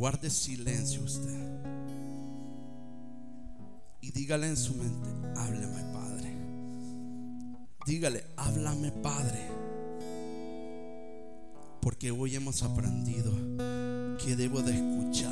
Guarde silencio usted. Y dígale en su mente, háblame, Padre. Dígale, háblame, Padre. Porque hoy hemos aprendido que debo de escucharte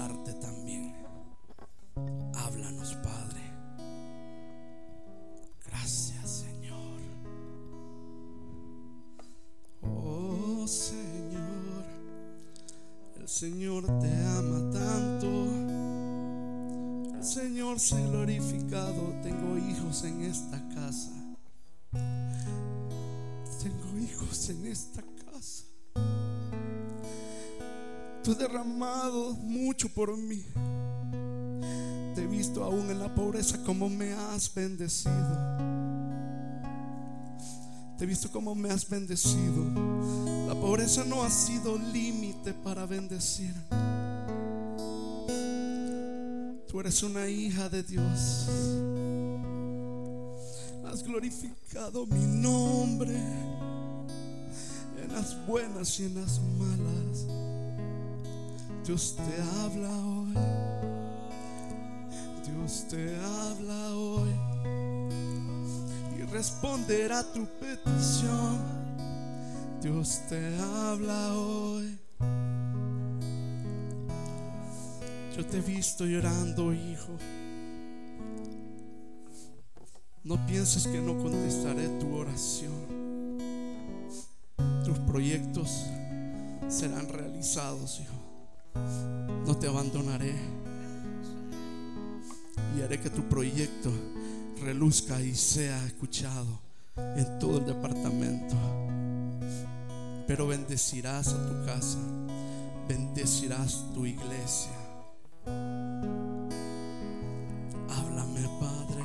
Tú has derramado mucho por mí. Te he visto aún en la pobreza como me has bendecido. Te he visto como me has bendecido. La pobreza no ha sido límite para bendecir. Tú eres una hija de Dios. Has glorificado mi nombre en las buenas y en las malas. Dios te habla hoy. Dios te habla hoy y responderá tu petición. Dios te habla hoy. Yo te he visto llorando, hijo. No pienses que no contestaré tu oración. Tus proyectos serán realizados, hijo. No te abandonaré. Y haré que tu proyecto reluzca y sea escuchado en todo el departamento. Pero bendecirás a tu casa, bendecirás tu iglesia. Háblame, Padre.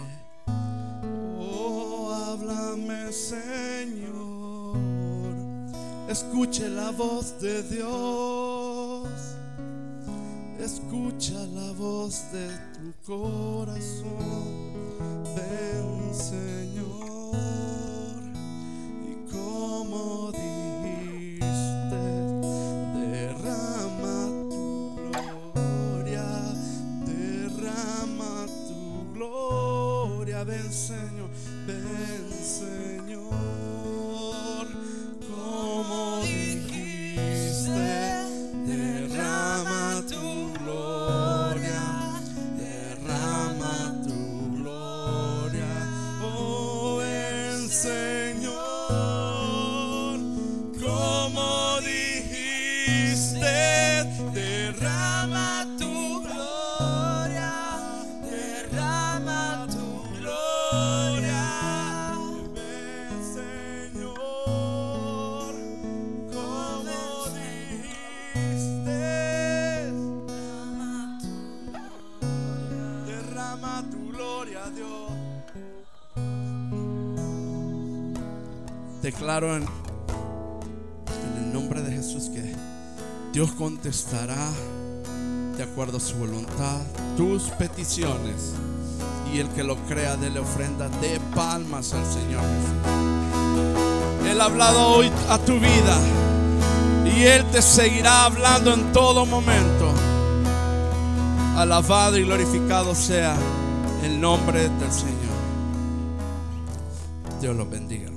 Oh, háblame, Señor. Escuche la voz de Dios. Escucha la voz de tu corazón. Ven, Señor. Declaro en, el nombre de Jesús que Dios contestará de acuerdo a su voluntad tus peticiones. Y el que lo crea, de la ofrenda de palmas al Señor Jesús. Él ha hablado hoy a tu vida y Él te seguirá hablando en todo momento. Alabado y glorificado sea el nombre del Señor. Dios los bendiga.